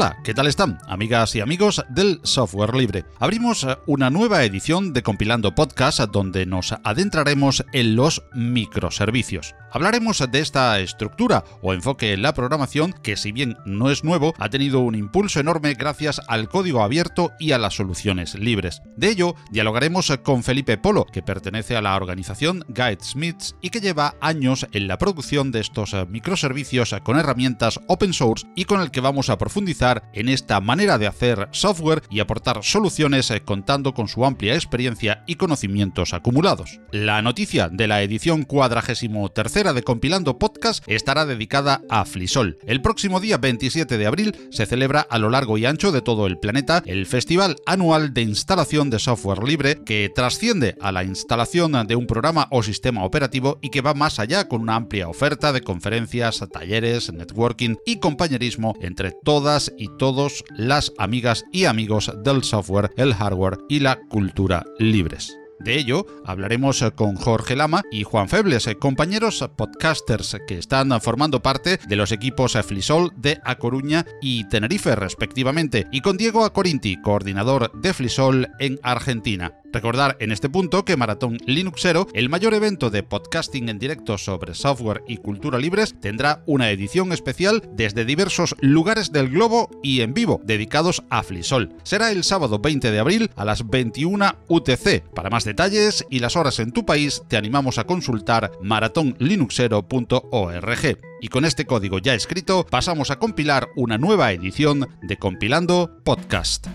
Hola, ¿qué tal están, amigas y amigos del software libre? Abrimos eh, una nueva edición de Compilando Podcast donde nos adentraremos en los microservicios. Hablaremos de esta estructura o enfoque en la programación que si bien no es nuevo, ha tenido un impulso enorme gracias al código abierto y a las soluciones libres. De ello, dialogaremos con Felipe Polo, que pertenece a la organización Guidesmiths y que lleva años en la producción de estos eh, microservicios con herramientas open source y con el que vamos a profundizar en esta manera de hacer software y aportar soluciones eh, contando con su amplia experiencia y conocimientos acumulados. La noticia de la edición cuadragésimo tercera de Compilando Podcast estará dedicada a Flisol. El próximo día 27 de abril se celebra a lo largo y ancho de todo el planeta el Festival Anual de Instalación de Software Libre que trasciende a la instalación de un programa o sistema operativo y que va más allá con una amplia oferta de conferencias, talleres, networking y compañerismo entre todas y todos las amigas y amigos del software, el hardware y la cultura libres. De ello hablaremos con Jorge Lama y Juan Febles, compañeros podcasters que están formando parte de los equipos Flisol de A Coruña y Tenerife respectivamente, y con Diego Acorinti, coordinador de Flisol en Argentina. Recordar en este punto que Maratón Linuxero, el mayor evento de podcasting en directo sobre software y cultura libres, tendrá una edición especial desde diversos lugares del globo y en vivo, dedicados a Flisol. Será el sábado 20 de abril a las 21 UTC. Para más detalles y las horas en tu país, te animamos a consultar maratonlinuxero.org. Y con este código ya escrito, pasamos a compilar una nueva edición de Compilando Podcast.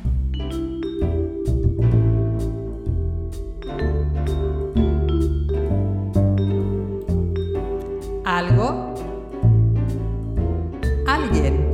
algo, alguien.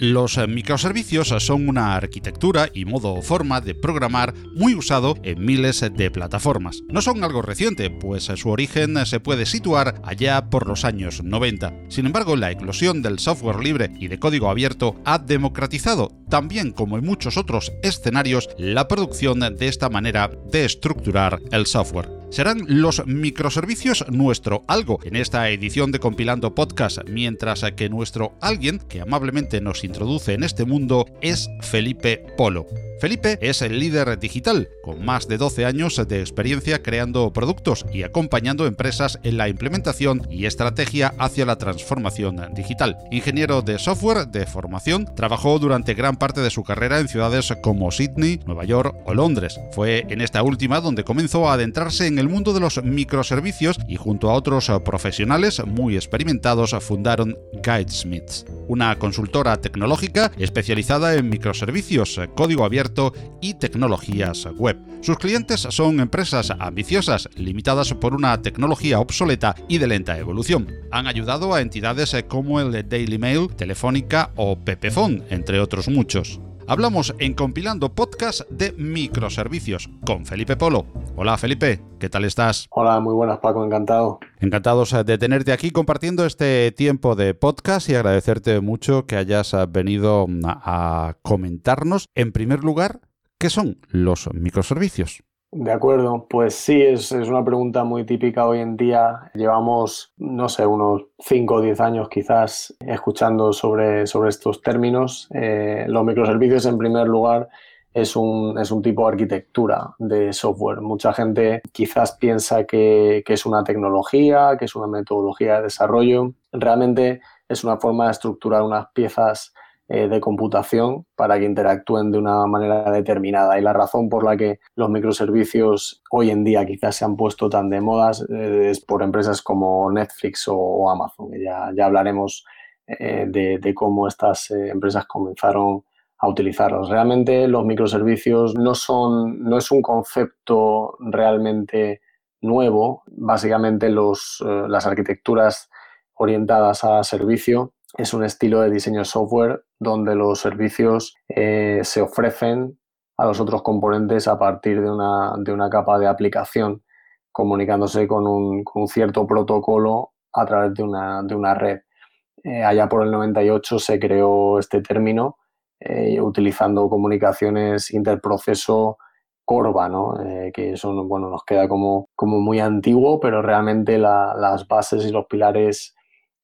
Los eh, microservicios son una arquitectura y modo o forma de programar muy usado en miles de plataformas. No son algo reciente, pues su origen se puede situar allá por los años 90. Sin embargo, la eclosión del software libre y de código abierto ha democratizado, también como en muchos otros escenarios, la producción de esta manera de estructurar el software serán los microservicios nuestro algo en esta edición de Compilando Podcast, mientras que nuestro alguien que amablemente nos introduce en este mundo es Felipe Polo. Felipe es el líder digital, con más de 12 años de experiencia creando productos y acompañando empresas en la implementación y estrategia hacia la transformación digital. Ingeniero de software de formación, trabajó durante gran parte de su carrera en ciudades como Sydney, Nueva York o Londres. Fue en esta última donde comenzó a adentrarse en el mundo de los microservicios y junto a otros profesionales muy experimentados fundaron Guidesmiths, una consultora tecnológica especializada en microservicios, código abierto y tecnologías web. Sus clientes son empresas ambiciosas, limitadas por una tecnología obsoleta y de lenta evolución. Han ayudado a entidades como el Daily Mail, Telefónica o Pepefon, entre otros muchos. Hablamos en Compilando Podcast de microservicios con Felipe Polo. Hola Felipe, ¿qué tal estás? Hola, muy buenas Paco, encantado. Encantados de tenerte aquí compartiendo este tiempo de podcast y agradecerte mucho que hayas venido a comentarnos, en primer lugar, qué son los microservicios. De acuerdo, pues sí, es, una pregunta muy típica hoy en día. Llevamos, no sé, unos 5 o 10 años quizás escuchando sobre, sobre estos términos. Eh, los microservicios, en primer lugar, es un, es un, tipo de arquitectura de software. Mucha gente quizás piensa que, que es una tecnología, que es una metodología de desarrollo. Realmente es una forma de estructurar unas piezas eh, de computación para que interactúen de una manera determinada. Y la razón por la que los microservicios hoy en día quizás se han puesto tan de moda eh, es por empresas como Netflix o, Amazon. Ya, ya hablaremos eh, de, cómo estas empresas comenzaron a utilizarlos. Realmente los microservicios no son, no es un concepto realmente nuevo. Básicamente los, las arquitecturas orientadas a servicio es un estilo de diseño software donde los servicios eh, se ofrecen a los otros componentes a partir de una, de una capa de aplicación, comunicándose con un, cierto protocolo a través de una, de una red. Eh, allá por el 98 se creó este término eh, utilizando comunicaciones interproceso Corva, ¿no? que eso bueno, nos queda como, como muy antiguo, pero realmente las bases y los pilares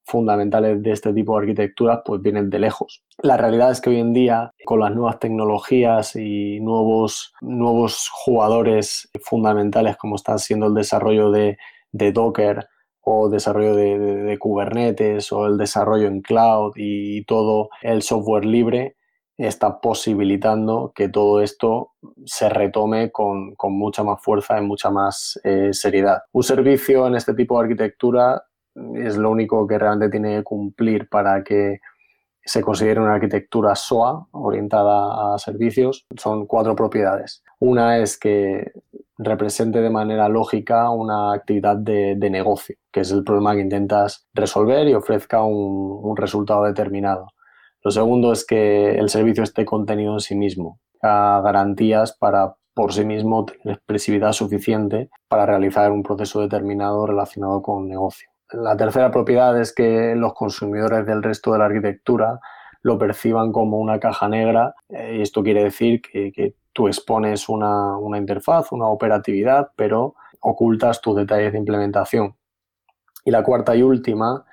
fundamentales de este tipo de arquitecturas pues vienen de lejos. La realidad es que hoy en día, con las nuevas tecnologías y nuevos, nuevos jugadores fundamentales como está siendo el desarrollo de, Docker o desarrollo de, Kubernetes o el desarrollo en cloud y todo el software libre, está posibilitando que todo esto se retome con, mucha más fuerza y mucha más eh, seriedad. Un servicio en este tipo de arquitectura es lo único que realmente tiene que cumplir para que se considere una arquitectura SOA orientada a servicios. Son cuatro propiedades. Una es que represente de manera lógica una actividad de, negocio, que es el problema que intentas resolver y ofrezca un, resultado determinado. Lo segundo es que el servicio esté contenido en sí mismo, a garantías para por sí mismo tener expresividad suficiente para realizar un proceso determinado relacionado con negocio. La tercera propiedad es que los consumidores del resto de la arquitectura lo perciban como una caja negra eh, y esto quiere decir que, tú expones una, interfaz, una operatividad, pero ocultas tus detalles de implementación. Y la cuarta y última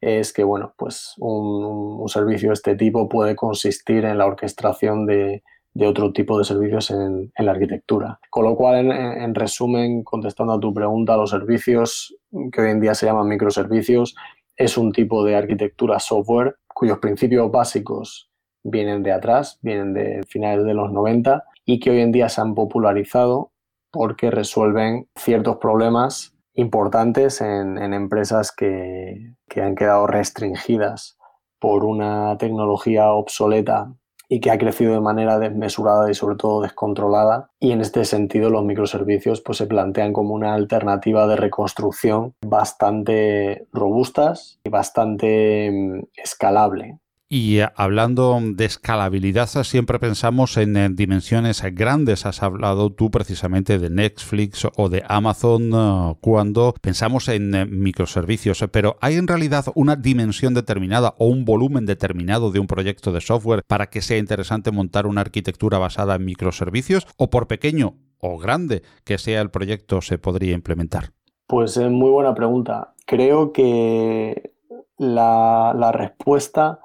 es que bueno, pues un servicio de este tipo puede consistir en la orquestación de, de otro tipo de servicios en, la arquitectura. Con lo cual, en, resumen, contestando a tu pregunta, los servicios que hoy en día se llaman microservicios es un tipo de arquitectura software cuyos principios básicos vienen de atrás, vienen de finales de los 90 y que hoy en día se han popularizado porque resuelven ciertos problemas importantes en, empresas que, que han quedado restringidas por una tecnología obsoleta y que ha crecido de manera desmesurada y sobre todo descontrolada. Y en este sentido los microservicios pues, se plantean como una alternativa de reconstrucción bastante robustas y bastante mm, escalable. Y eh, hablando de escalabilidad, siempre pensamos en, eh, dimensiones grandes. Has hablado tú precisamente de Netflix o de Amazon eh, cuando pensamos en microservicios, pero ¿hay en realidad una dimensión determinada o un volumen determinado de un proyecto de software para que sea interesante montar una arquitectura basada en microservicios? ¿O por pequeño o grande que sea el proyecto se podría implementar? Pues es muy buena pregunta. Creo que la, la respuesta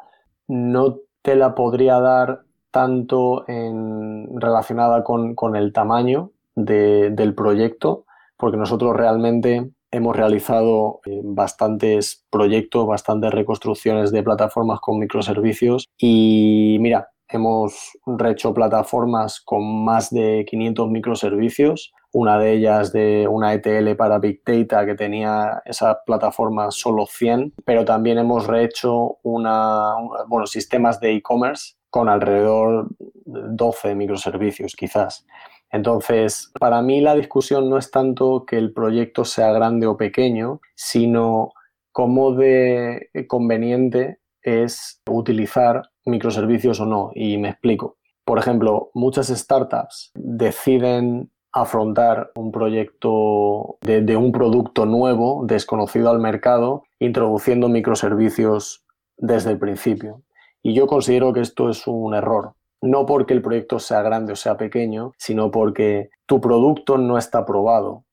no te la podría dar tanto en, relacionada con, el tamaño del proyecto, porque nosotros realmente hemos realizado eh, bastantes proyectos, bastantes reconstrucciones de plataformas con microservicios y mira, hemos hecho plataformas con más de 500 microservicios una de ellas de una ETL para Big Data que tenía esa plataforma solo 100, pero también hemos rehecho una, bueno, sistemas de e-commerce con alrededor de 12 microservicios quizás. Entonces, para mí la discusión no es tanto que el proyecto sea grande o pequeño, sino cómo de conveniente es utilizar microservicios o no. Y me explico. Por ejemplo, muchas startups deciden afrontar un proyecto de, un producto nuevo, desconocido al mercado, introduciendo microservicios desde el principio. Y yo considero que esto es un error. No porque el proyecto sea grande o sea pequeño, sino porque tu producto no está probado.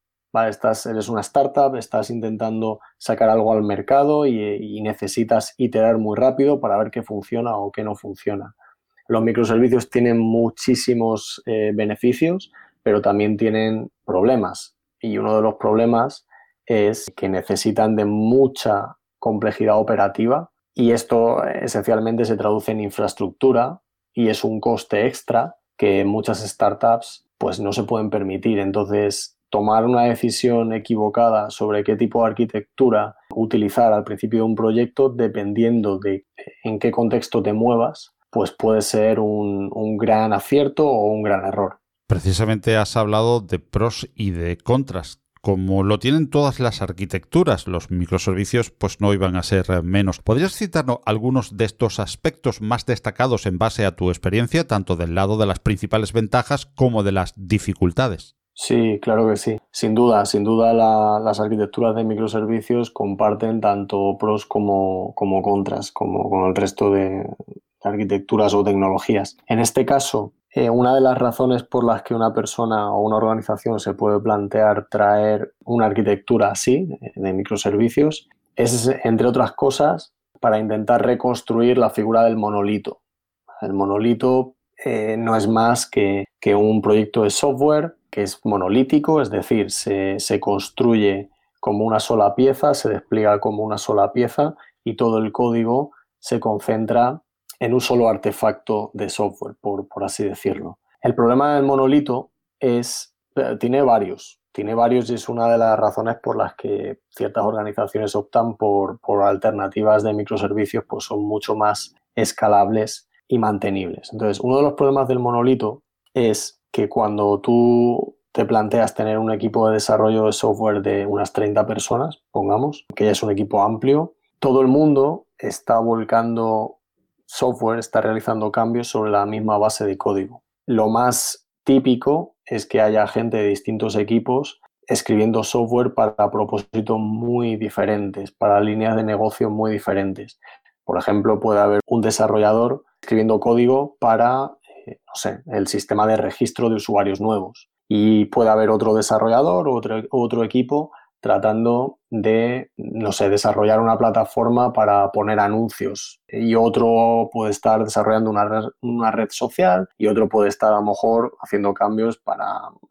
Estás, eres una startup, estás intentando sacar algo al mercado y, necesitas iterar muy rápido para ver qué funciona o qué no funciona. Los microservicios tienen muchísimos eh, beneficios, pero también tienen problemas. Y uno de los problemas es que necesitan de mucha complejidad operativa y esto esencialmente se traduce en infraestructura y es un coste extra que muchas startups pues no se pueden permitir. Entonces, tomar una decisión equivocada sobre qué tipo de arquitectura utilizar al principio de un proyecto, dependiendo de en qué contexto te muevas, pues puede ser un, un gran acierto o un gran error. Precisamente has hablado de pros y de contras. Como lo tienen todas las arquitecturas, los microservicios pues no iban a ser menos. ¿Podrías citarnos algunos de estos aspectos más destacados en base a tu experiencia, tanto del lado de las principales ventajas como de las dificultades? Sí, claro que sí. Sin duda, sin duda las arquitecturas de microservicios comparten tanto pros como, como contras, como con el resto de, arquitecturas o tecnologías. En este caso, eh, una de las razones por las que una persona o una organización se puede plantear traer una arquitectura así, de microservicios, es, entre otras cosas, para intentar reconstruir la figura del monolito. El monolito eh, no es más que, un proyecto de software que es monolítico, es decir, se, se construye como una sola pieza, se despliega como una sola pieza y todo el código se concentra en un solo artefacto de software, por, así decirlo. El problema del monolito es, tiene varios, tiene varios y es una de las razones por las que ciertas organizaciones optan por, por alternativas de microservicios, pues son mucho más escalables y mantenibles. Entonces, uno de los problemas del monolito es que cuando tú te planteas tener un equipo de desarrollo de software de unas 30 personas, pongamos, que ya es un equipo amplio, todo el mundo está volcando software, está realizando cambios sobre la misma base de código. Lo más típico es que haya gente de distintos equipos escribiendo software para propósitos muy diferentes, para líneas de negocio muy diferentes. Por ejemplo, puede haber un desarrollador escribiendo código para, eh, no sé, el sistema de registro de usuarios nuevos y puede haber otro desarrollador otro, otro equipo tratando de, no sé, desarrollar una plataforma para poner anuncios. Y otro puede estar desarrollando una red, una red, social y otro puede estar a lo mejor haciendo cambios para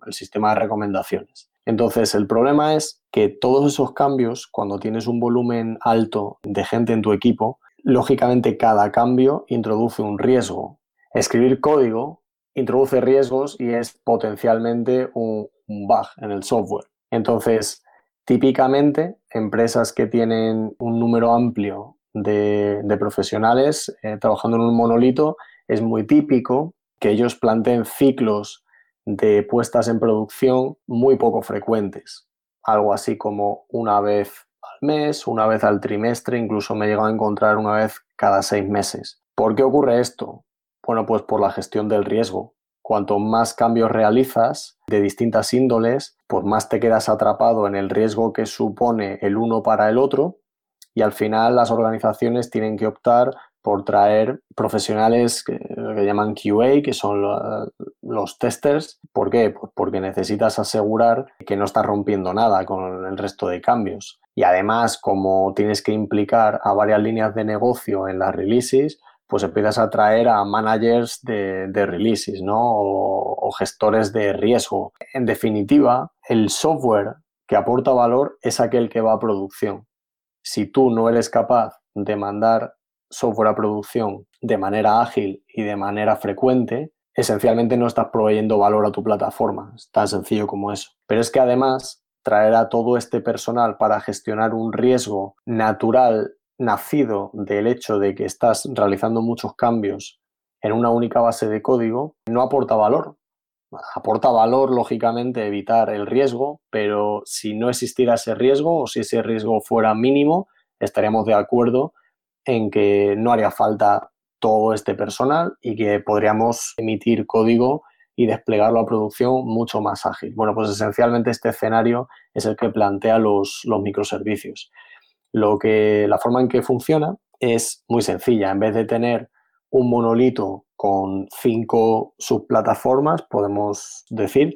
el sistema de recomendaciones. Entonces, el problema es que todos esos cambios, cuando tienes un volumen alto de gente en tu equipo, lógicamente cada cambio introduce un riesgo. Escribir código introduce riesgos y es potencialmente un, bug en el software. Entonces, típicamente, empresas que tienen un número amplio de, profesionales eh, trabajando en un monolito, es muy típico que ellos planteen ciclos de puestas en producción muy poco frecuentes. Algo así como una vez al mes, una vez al trimestre, incluso me he llegado a encontrar una vez cada seis meses. ¿Por qué ocurre esto? Bueno, pues por la gestión del riesgo. Cuanto más cambios realizas de distintas índoles, pues más te quedas atrapado en el riesgo que supone el uno para el otro y al final las organizaciones tienen que optar por traer profesionales que, llaman QA, que son los testers. ¿Por qué? Pues porque necesitas asegurar que no estás rompiendo nada con el resto de cambios. Y además, como tienes que implicar a varias líneas de negocio en las releases, pues empiezas a traer a managers de, releases, ¿no? O, gestores de riesgo. En definitiva, el software que aporta valor es aquel que va a producción. Si tú no eres capaz de mandar software a producción de manera ágil y de manera frecuente, esencialmente no estás proveyendo valor a tu plataforma. Es tan sencillo como eso. Pero es que además traer a todo este personal para gestionar un riesgo natural nacido del hecho de que estás realizando muchos cambios en una única base de código, no aporta valor. Aporta valor, lógicamente, evitar el riesgo, pero si no existiera ese riesgo o si ese riesgo fuera mínimo, estaríamos de acuerdo en que no haría falta todo este personal y que podríamos emitir código y desplegarlo a producción mucho más ágil. Bueno, pues esencialmente este escenario es el que plantea los, los microservicios. Lo que, la forma en que funciona es muy sencilla. En vez de tener un monolito con cinco subplataformas, podemos decir,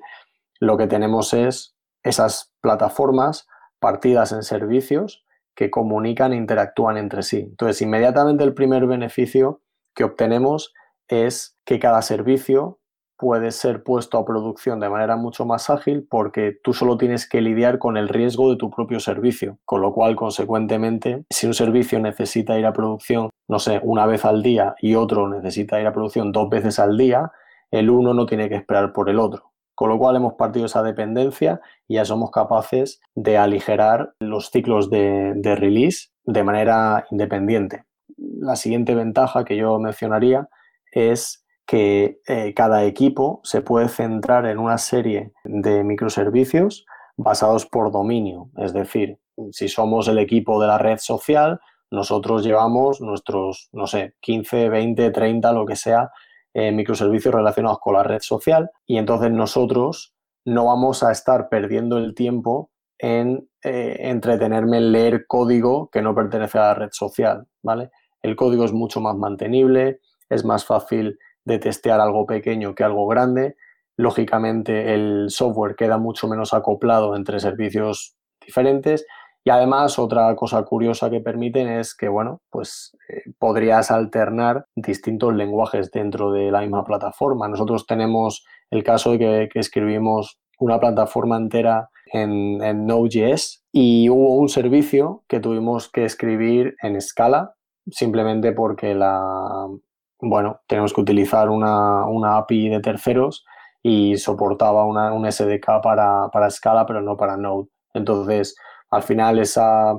lo que tenemos es esas plataformas partidas en servicios que comunican e interactúan entre sí. Entonces, inmediatamente el primer beneficio que obtenemos es que cada servicio puede ser puesto a producción de manera mucho más ágil porque tú solo tienes que lidiar con el riesgo de tu propio servicio, con lo cual, consecuentemente, si un servicio necesita ir a producción, no sé, una vez al día y otro necesita ir a producción dos veces al día, el uno no tiene que esperar por el otro. Con lo cual hemos partido esa dependencia y ya somos capaces de aligerar los ciclos de, de release de manera independiente. La siguiente ventaja que yo mencionaría es que eh, cada equipo se puede centrar en una serie de microservicios basados por dominio. Es decir, si somos el equipo de la red social, nosotros llevamos nuestros, no sé, 15, 20, 30, lo que sea, eh, microservicios relacionados con la red social y entonces nosotros no vamos a estar perdiendo el tiempo en eh, entretenerme en leer código que no pertenece a la red social, ¿vale? El código es mucho más mantenible, es más fácil de testear algo pequeño que algo grande. Lógicamente el software queda mucho menos acoplado entre servicios diferentes y además otra cosa curiosa que permiten es que, bueno, pues eh, podrías alternar distintos lenguajes dentro de la misma plataforma. Nosotros tenemos el caso de que, escribimos una plataforma entera en, en Node.js y hubo un servicio que tuvimos que escribir en Scala simplemente porque la, bueno, tenemos que utilizar una, API de terceros y soportaba una, un SDK para, para Scala, pero no para Node. Entonces, al final esa,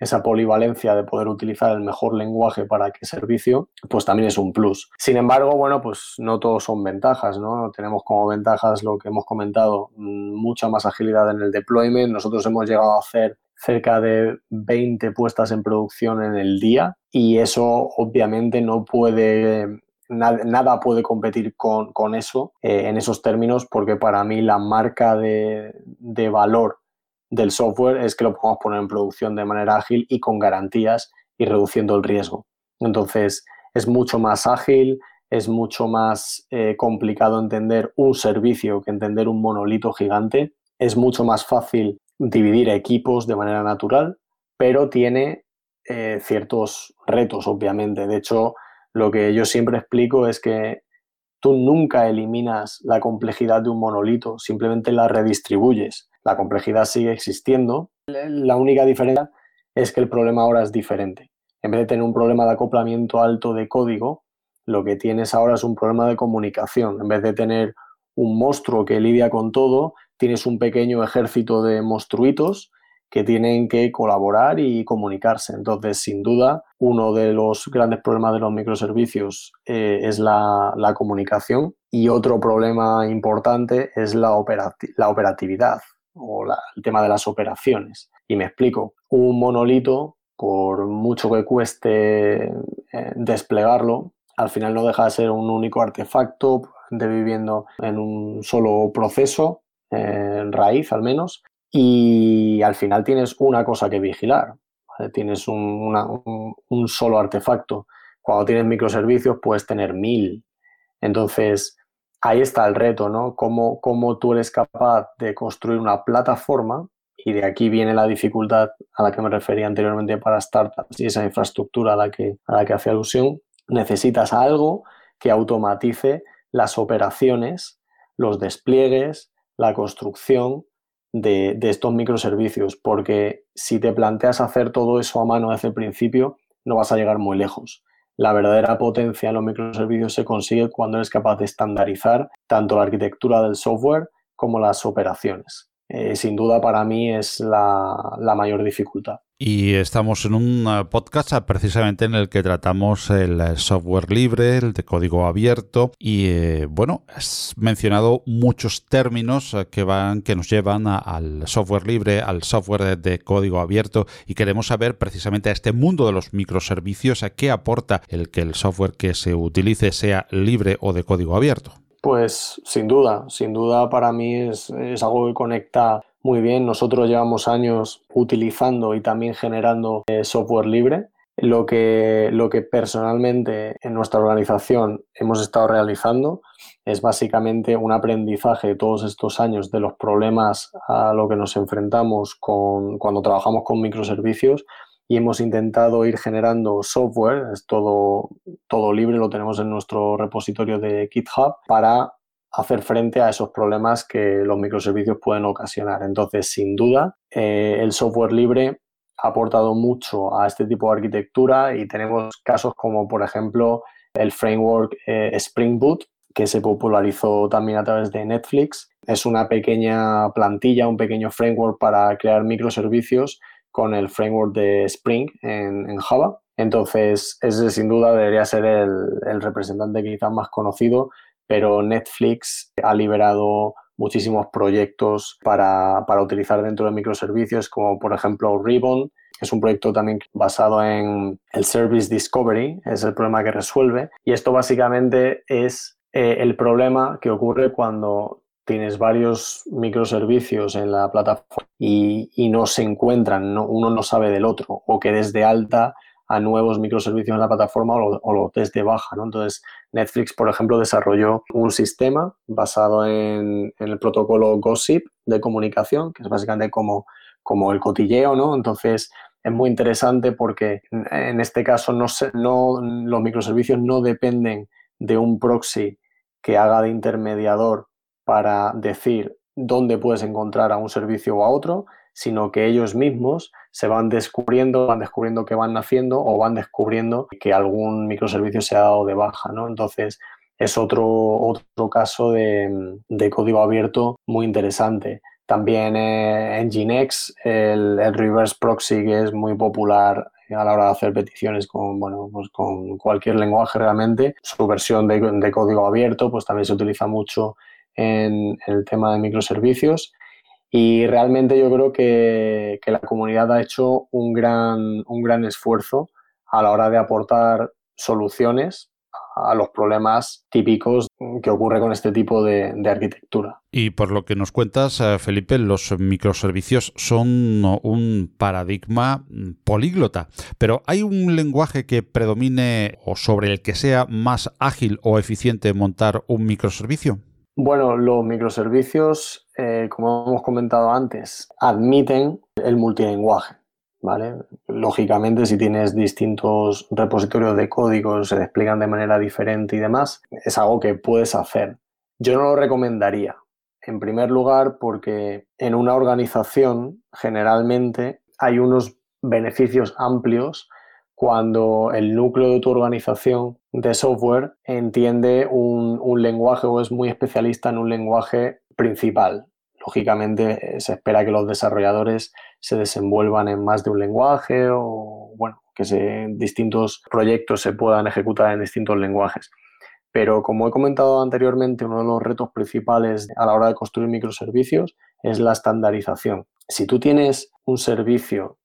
esa polivalencia de poder utilizar el mejor lenguaje para qué servicio, pues también es un plus. Sin embargo, bueno, pues no todos son ventajas, ¿no? Tenemos como ventajas lo que hemos comentado, mm, mucha más agilidad en el deployment. Nosotros hemos llegado a hacer cerca de 20 puestas en producción en el día y eso obviamente no puede Nada, puede competir con, eso eh, en esos términos porque para mí la marca de, de, valor del software es que lo podemos poner en producción de manera ágil y con garantías y reduciendo el riesgo. Entonces es mucho más ágil, es mucho más eh, complicado entender un servicio que entender un monolito gigante, es mucho más fácil dividir equipos de manera natural, pero tiene eh, ciertos retos, obviamente. De hecho, lo que yo siempre explico es que tú nunca eliminas la complejidad de un monolito, simplemente la redistribuyes. La complejidad sigue existiendo. La única diferencia es que el problema ahora es diferente. En vez de tener un problema de acoplamiento alto de código, lo que tienes ahora es un problema de comunicación. En vez de tener un monstruo que lidia con todo, tienes un pequeño ejército de monstruitos que tienen que colaborar y comunicarse. Entonces, sin duda, uno de los grandes problemas de los microservicios eh, es la, comunicación y otro problema importante es la, la operatividad o el tema de las operaciones. Y me explico, un monolito, por mucho que cueste eh, desplegarlo, al final no deja de ser un único artefacto, de viviendo en un solo proceso en raíz al menos, y al final tienes una cosa que vigilar, tienes un, solo artefacto. Cuando tienes microservicios puedes tener mil. Entonces, ahí está el reto, ¿no? Cómo, cómo tú eres capaz de construir una plataforma y de aquí viene la dificultad a la que me refería anteriormente para startups y esa infraestructura a la que, a la que hace alusión. Necesitas algo que automatice las operaciones, los despliegues, la construcción de, estos microservicios, porque si te planteas hacer todo eso a mano desde el principio, no vas a llegar muy lejos. La verdadera potencia en los microservicios se consigue cuando eres capaz de estandarizar tanto la arquitectura del software como las operaciones. Eh, sin duda para mí es la mayor dificultad. Y estamos en un eh, podcast eh, precisamente en el que tratamos el eh, software libre, el de código abierto y bueno, has mencionado muchos términos que van que nos llevan al software libre, al software de, código abierto y queremos saber precisamente a este mundo de los microservicios a qué aporta el que el software que se utilice sea libre o de código abierto. Pues sin duda, sin duda para mí es, es algo que conecta muy bien. Nosotros llevamos años utilizando y también generando eh, software libre. Lo que, lo que personalmente en nuestra organización hemos estado realizando es básicamente un aprendizaje de todos estos años de los problemas a lo que nos enfrentamos con, cuando trabajamos con microservicios y hemos intentado ir generando software, es todo, todo libre, lo tenemos en nuestro repositorio de GitHub, para hacer frente a esos problemas que los microservicios pueden ocasionar. Entonces, sin duda, eh, el software libre ha aportado mucho a este tipo de arquitectura y tenemos casos como, por ejemplo, el framework eh, Spring Boot, que se popularizó también a través de Netflix. Es una pequeña plantilla, un pequeño framework para crear microservicios con el framework de Spring en, Java. Entonces, ese sin duda debería ser el, el representante quizás más conocido pero Netflix ha liberado muchísimos proyectos para, utilizar dentro de microservicios, como por ejemplo Ribbon, es un proyecto también basado en el Service Discovery, es el problema que resuelve. Y esto básicamente es eh, el problema que ocurre cuando tienes varios microservicios en la plataforma y, no se encuentran, uno no sabe del otro, o que desde alta a nuevos microservicios en la plataforma o los des de baja. ¿no? Entonces, Netflix, por ejemplo, desarrolló un sistema basado en, el protocolo Gossip de comunicación, que es básicamente como, como el cotilleo, ¿no? Entonces, es muy interesante porque en este caso no, no, los microservicios no dependen de un proxy que haga de intermediador para decir dónde puedes encontrar a un servicio o a otro, sino que ellos mismos se van descubriendo, van descubriendo que van naciendo o van descubriendo que algún microservicio se ha dado de baja, ¿no? Entonces, es otro, otro caso de, código abierto muy interesante. También eh, Nginx, el, reverse proxy que es muy popular a la hora de hacer peticiones con, bueno, pues con cualquier lenguaje realmente. Su versión de, de, código abierto pues también se utiliza mucho en, el tema de microservicios y realmente yo creo que, la comunidad ha hecho un gran, un gran esfuerzo a la hora de aportar soluciones a los problemas típicos que ocurre con este tipo de, arquitectura. Y por lo que nos cuentas, eh, Felipe, los microservicios son un paradigma políglota, pero ¿hay un lenguaje que predomine o sobre el que sea más ágil o eficiente montar un microservicio? Bueno, los microservicios, eh, como hemos comentado antes, admiten el multilingüaje. ¿vale? Lógicamente, si tienes distintos repositorios de código, se despliegan de manera diferente y demás, es algo que puedes hacer. Yo no lo recomendaría. En primer lugar, porque en una organización generalmente hay unos beneficios amplios cuando el núcleo de tu organización de software entiende un, lenguaje o es muy especialista en un lenguaje principal. Lógicamente eh, se espera que los desarrolladores se desenvuelvan en más de un lenguaje o bueno, que distintos proyectos se puedan ejecutar en distintos lenguajes. Pero como he comentado anteriormente, uno de los retos principales a la hora de construir microservicios es la estandarización. Si tú tienes un servicio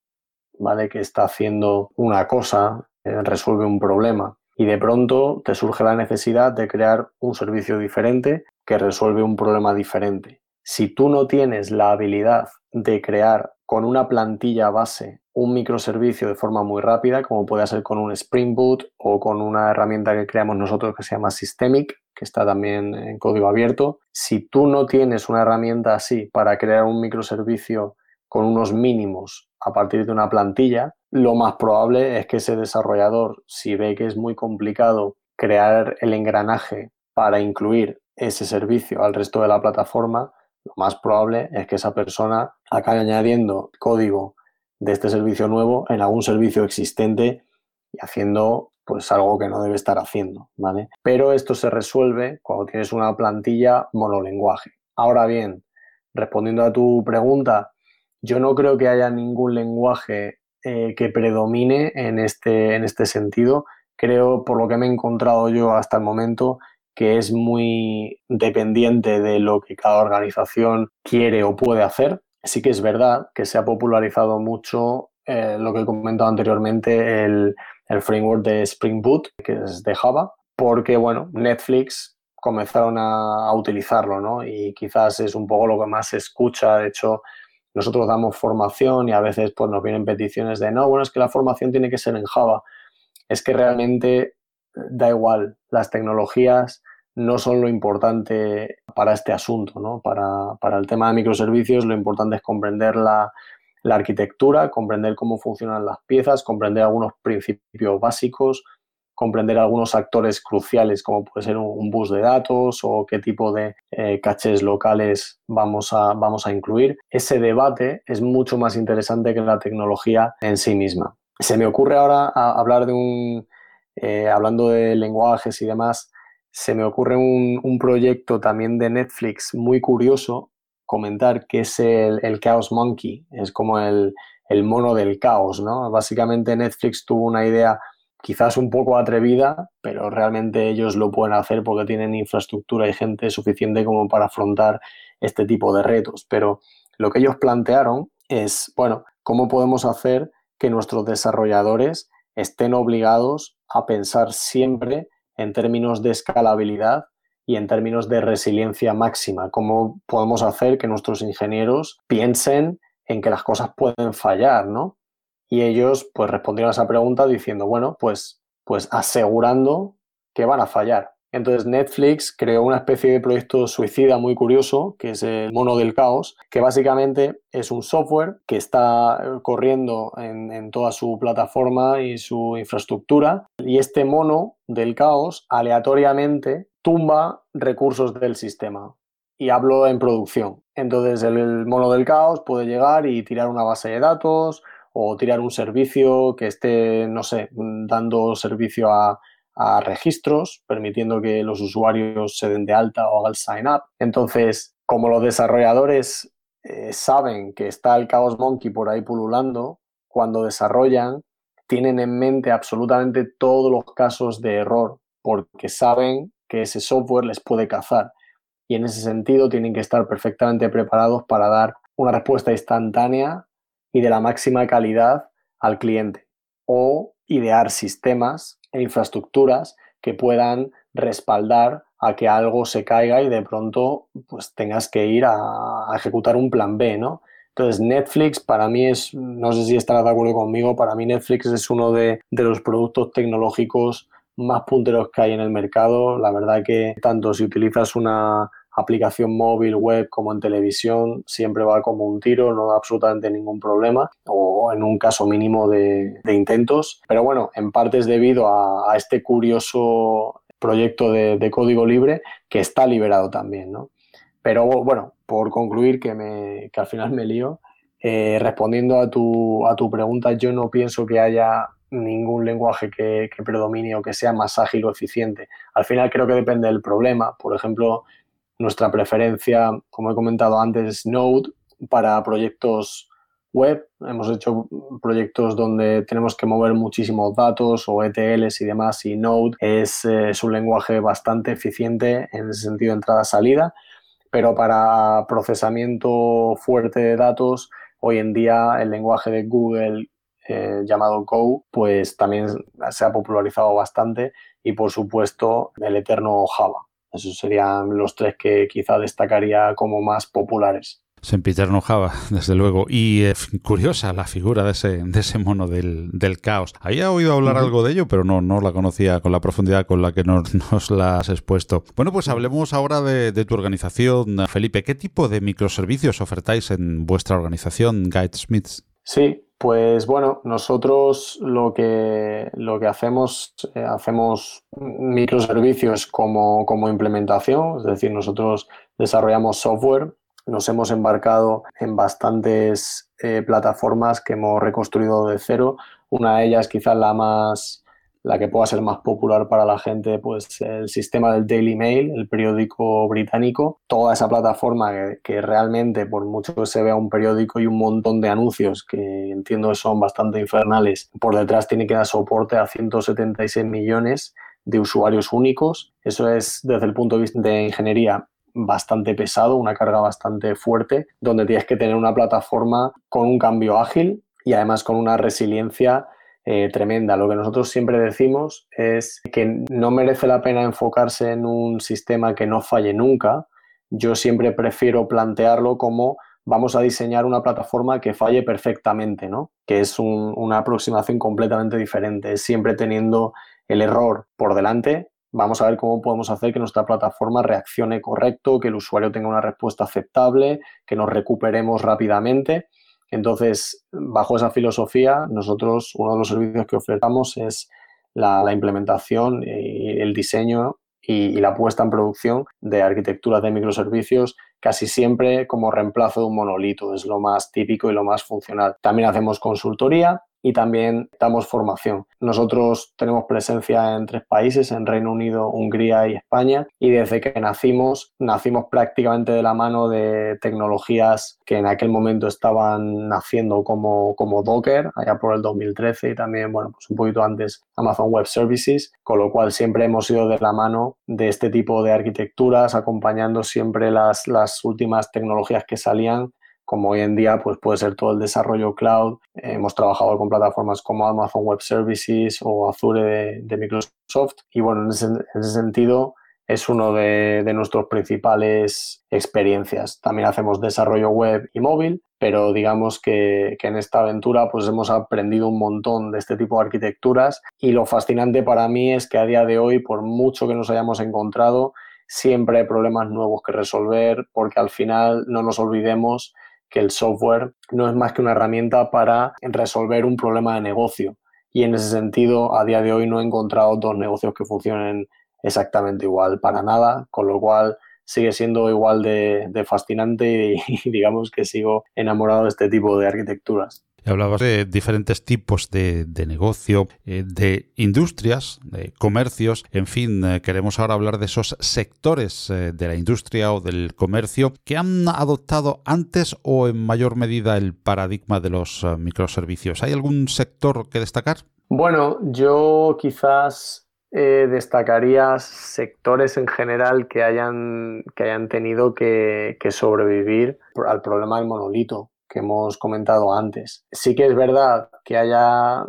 ¿vale? Que está haciendo una cosa, eh, resuelve un problema y de pronto te surge la necesidad de crear un servicio diferente que resuelve un problema diferente. Si tú no tienes la habilidad de crear con una plantilla base un microservicio de forma muy rápida, como puede ser con un Spring Boot o con una herramienta que creamos nosotros que se llama Systemic, que está también en código abierto, si tú no tienes una herramienta así para crear un microservicio con unos mínimos a partir de una plantilla, lo más probable es que ese desarrollador, si ve que es muy complicado crear el engranaje para incluir ese servicio al resto de la plataforma, lo más probable es que esa persona acabe añadiendo código de este servicio nuevo en algún servicio existente y haciendo pues algo que no debe estar haciendo, ¿vale? Pero esto se resuelve cuando tienes una plantilla monolenguaje. Ahora bien, respondiendo a tu pregunta, yo no creo que haya ningún lenguaje eh, que predomine en este, en este sentido. Creo, por lo que me he encontrado yo hasta el momento, que es muy dependiente de lo que cada organización quiere o puede hacer. Sí que es verdad que se ha popularizado mucho eh, lo que he comentado anteriormente, el, framework de Spring Boot, que es de Java, porque, bueno, Netflix comenzaron a, a utilizarlo, ¿no? Y quizás es un poco lo que más se escucha. De hecho, nosotros damos formación y a veces pues, nos vienen peticiones de, no, bueno, es que la formación tiene que ser en Java. Es que realmente eh, da igual, las tecnologías no son lo importante para este asunto, ¿no? Para, el tema de microservicios lo importante es comprender la, la arquitectura, comprender cómo funcionan las piezas, comprender algunos principios básicos, comprender algunos actores cruciales como puede ser un, bus de datos o qué tipo de eh, caches locales vamos a, vamos a incluir. Ese debate es mucho más interesante que la tecnología en sí misma. Se me ocurre ahora hablar de un, eh, hablando de lenguajes y demás, se me ocurre un, proyecto también de Netflix muy curioso comentar que es el, el Chaos Monkey, es como el, el mono del caos, ¿no? Básicamente Netflix tuvo una idea quizás un poco atrevida, pero realmente ellos lo pueden hacer porque tienen infraestructura y gente suficiente como para afrontar este tipo de retos. Pero lo que ellos plantearon es, bueno, ¿cómo podemos hacer que nuestros desarrolladores estén obligados a pensar siempre en términos de escalabilidad y en términos de resiliencia máxima? ¿Cómo podemos hacer que nuestros ingenieros piensen en que las cosas pueden fallar, ¿no? Y ellos pues respondieron a esa pregunta diciendo, bueno, pues, pues asegurando que van a fallar. Entonces Netflix creó una especie de proyecto suicida muy curioso, que es el mono del caos, que básicamente es un software que está corriendo en, toda su plataforma y su infraestructura. Y este mono del caos aleatoriamente tumba recursos del sistema. Y hablo en producción. Entonces el mono del caos puede llegar y tirar una base de datos o tirar un servicio que esté, no sé, dando servicio a a registros, permitiendo que los usuarios se den de alta o hagan sign up. Entonces, como los desarrolladores eh, saben que está el Chaos Monkey por ahí pululando, cuando desarrollan, tienen en mente absolutamente todos los casos de error, porque saben que ese software les puede cazar. Y en ese sentido tienen que estar perfectamente preparados para dar una respuesta instantánea y de la máxima calidad al cliente. O idear sistemas e infraestructuras que puedan respaldar a que algo se caiga y de pronto pues tengas que ir a, ejecutar un plan B, ¿no? Entonces Netflix para mí es, no sé si estarás de acuerdo conmigo, para mí Netflix es uno de, de los productos tecnológicos más punteros que hay en el mercado. La verdad que tanto si utilizas una aplicación móvil, web como en televisión, siempre va como un tiro, no da absolutamente ningún problema, o en un caso mínimo de, intentos. Pero bueno, en parte es debido a, este curioso proyecto de, código libre que está liberado también, ¿no? Pero bueno, por concluir, que, me, que al final me lío, eh, respondiendo a tu, a tu pregunta, yo no pienso que haya ningún lenguaje que, que, predomine o que sea más ágil o eficiente. Al final creo que depende del problema. Por ejemplo, nuestra preferencia, como he comentado antes, es Node para proyectos web. Hemos hecho proyectos donde tenemos que mover muchísimos datos o ETLs y demás y Node es, eh, es un lenguaje bastante eficiente en ese sentido entrada-salida, pero para procesamiento fuerte de datos, hoy en día el lenguaje de Google eh, llamado Go, pues también se ha popularizado bastante y por supuesto el eterno Java. Esos serían los tres que quizá destacaría como más populares. Sempiterno Java, desde luego. Y eh, curiosa la figura de ese, de ese mono del, caos. Había oído hablar algo de ello, pero no, no la conocía con la profundidad con la que nos, nos la has expuesto. Bueno, pues hablemos ahora de, de, tu organización, Felipe. ¿Qué tipo de microservicios ofertáis en vuestra organización, Guidesmiths? Sí, pues bueno, nosotros lo que, lo que hacemos, eh, hacemos microservicios como, como implementación, es decir, nosotros desarrollamos software, nos hemos embarcado en bastantes eh, plataformas que hemos reconstruido de cero. Una de ellas, quizás la más, la que pueda ser más popular para la gente, pues el sistema del Daily Mail, el periódico británico, toda esa plataforma que, realmente, por mucho que se vea un periódico y un montón de anuncios que entiendo que son bastante infernales, por detrás tiene que dar soporte a 176 millones de usuarios únicos. Eso es, desde el punto de vista de ingeniería, bastante pesado, una carga bastante fuerte, donde tienes que tener una plataforma con un cambio ágil y además con una resiliencia eh, tremenda. Lo que nosotros siempre decimos es que no merece la pena enfocarse en un sistema que no falle nunca. Yo siempre prefiero plantearlo como vamos a diseñar una plataforma que falle perfectamente, ¿no? Que es una aproximación completamente diferente, siempre teniendo el error por delante. Vamos a ver cómo podemos hacer que nuestra plataforma reaccione correcto, que el usuario tenga una respuesta aceptable, que nos recuperemos rápidamente entonces, bajo esa filosofía, nosotros uno de los servicios que ofertamos es la, implementación y el diseño y, la puesta en producción de arquitecturas de microservicios casi siempre como reemplazo de un monolito, es lo más típico y lo más funcional. También hacemos consultoría y también damos formación. Nosotros tenemos presencia en tres países, en Reino Unido, Hungría y España, y desde que nacimos, nacimos prácticamente de la mano de tecnologías que en aquel momento estaban naciendo como, como Docker, allá por el 2013, y también, bueno, pues un poquito antes Amazon Web Services, con lo cual siempre hemos ido de la mano de este tipo de arquitecturas, acompañando siempre las, las últimas tecnologías que salían como hoy en día pues puede ser todo el desarrollo cloud. hemos trabajado con plataformas como Amazon Web Services o Azure de, Microsoft y bueno, en ese, sentido es uno de, de nuestras principales experiencias. También hacemos desarrollo web y móvil, pero digamos que, que, en esta aventura pues hemos aprendido un montón de este tipo de arquitecturas y lo fascinante para mí es que a día de hoy, por mucho que nos hayamos encontrado, siempre hay problemas nuevos que resolver porque al final no nos olvidemos que el software no es más que una herramienta para resolver un problema de negocio. Y en ese sentido, a día de hoy no he encontrado dos negocios que funcionen exactamente igual para nada, con lo cual sigue siendo igual de, fascinante y, digamos que sigo enamorado de este tipo de arquitecturas. Hablabas de diferentes tipos de, negocio, eh, de industrias, de comercios, en fin, eh, queremos ahora hablar de esos sectores eh, de la industria o del comercio que han adoptado antes o en mayor medida el paradigma de los microservicios. ¿Hay algún sector que destacar? Bueno, yo quizás destacaría sectores en general que hayan, que hayan tenido que sobrevivir al problema del monolito hemos comentado antes. Sí que es verdad que haya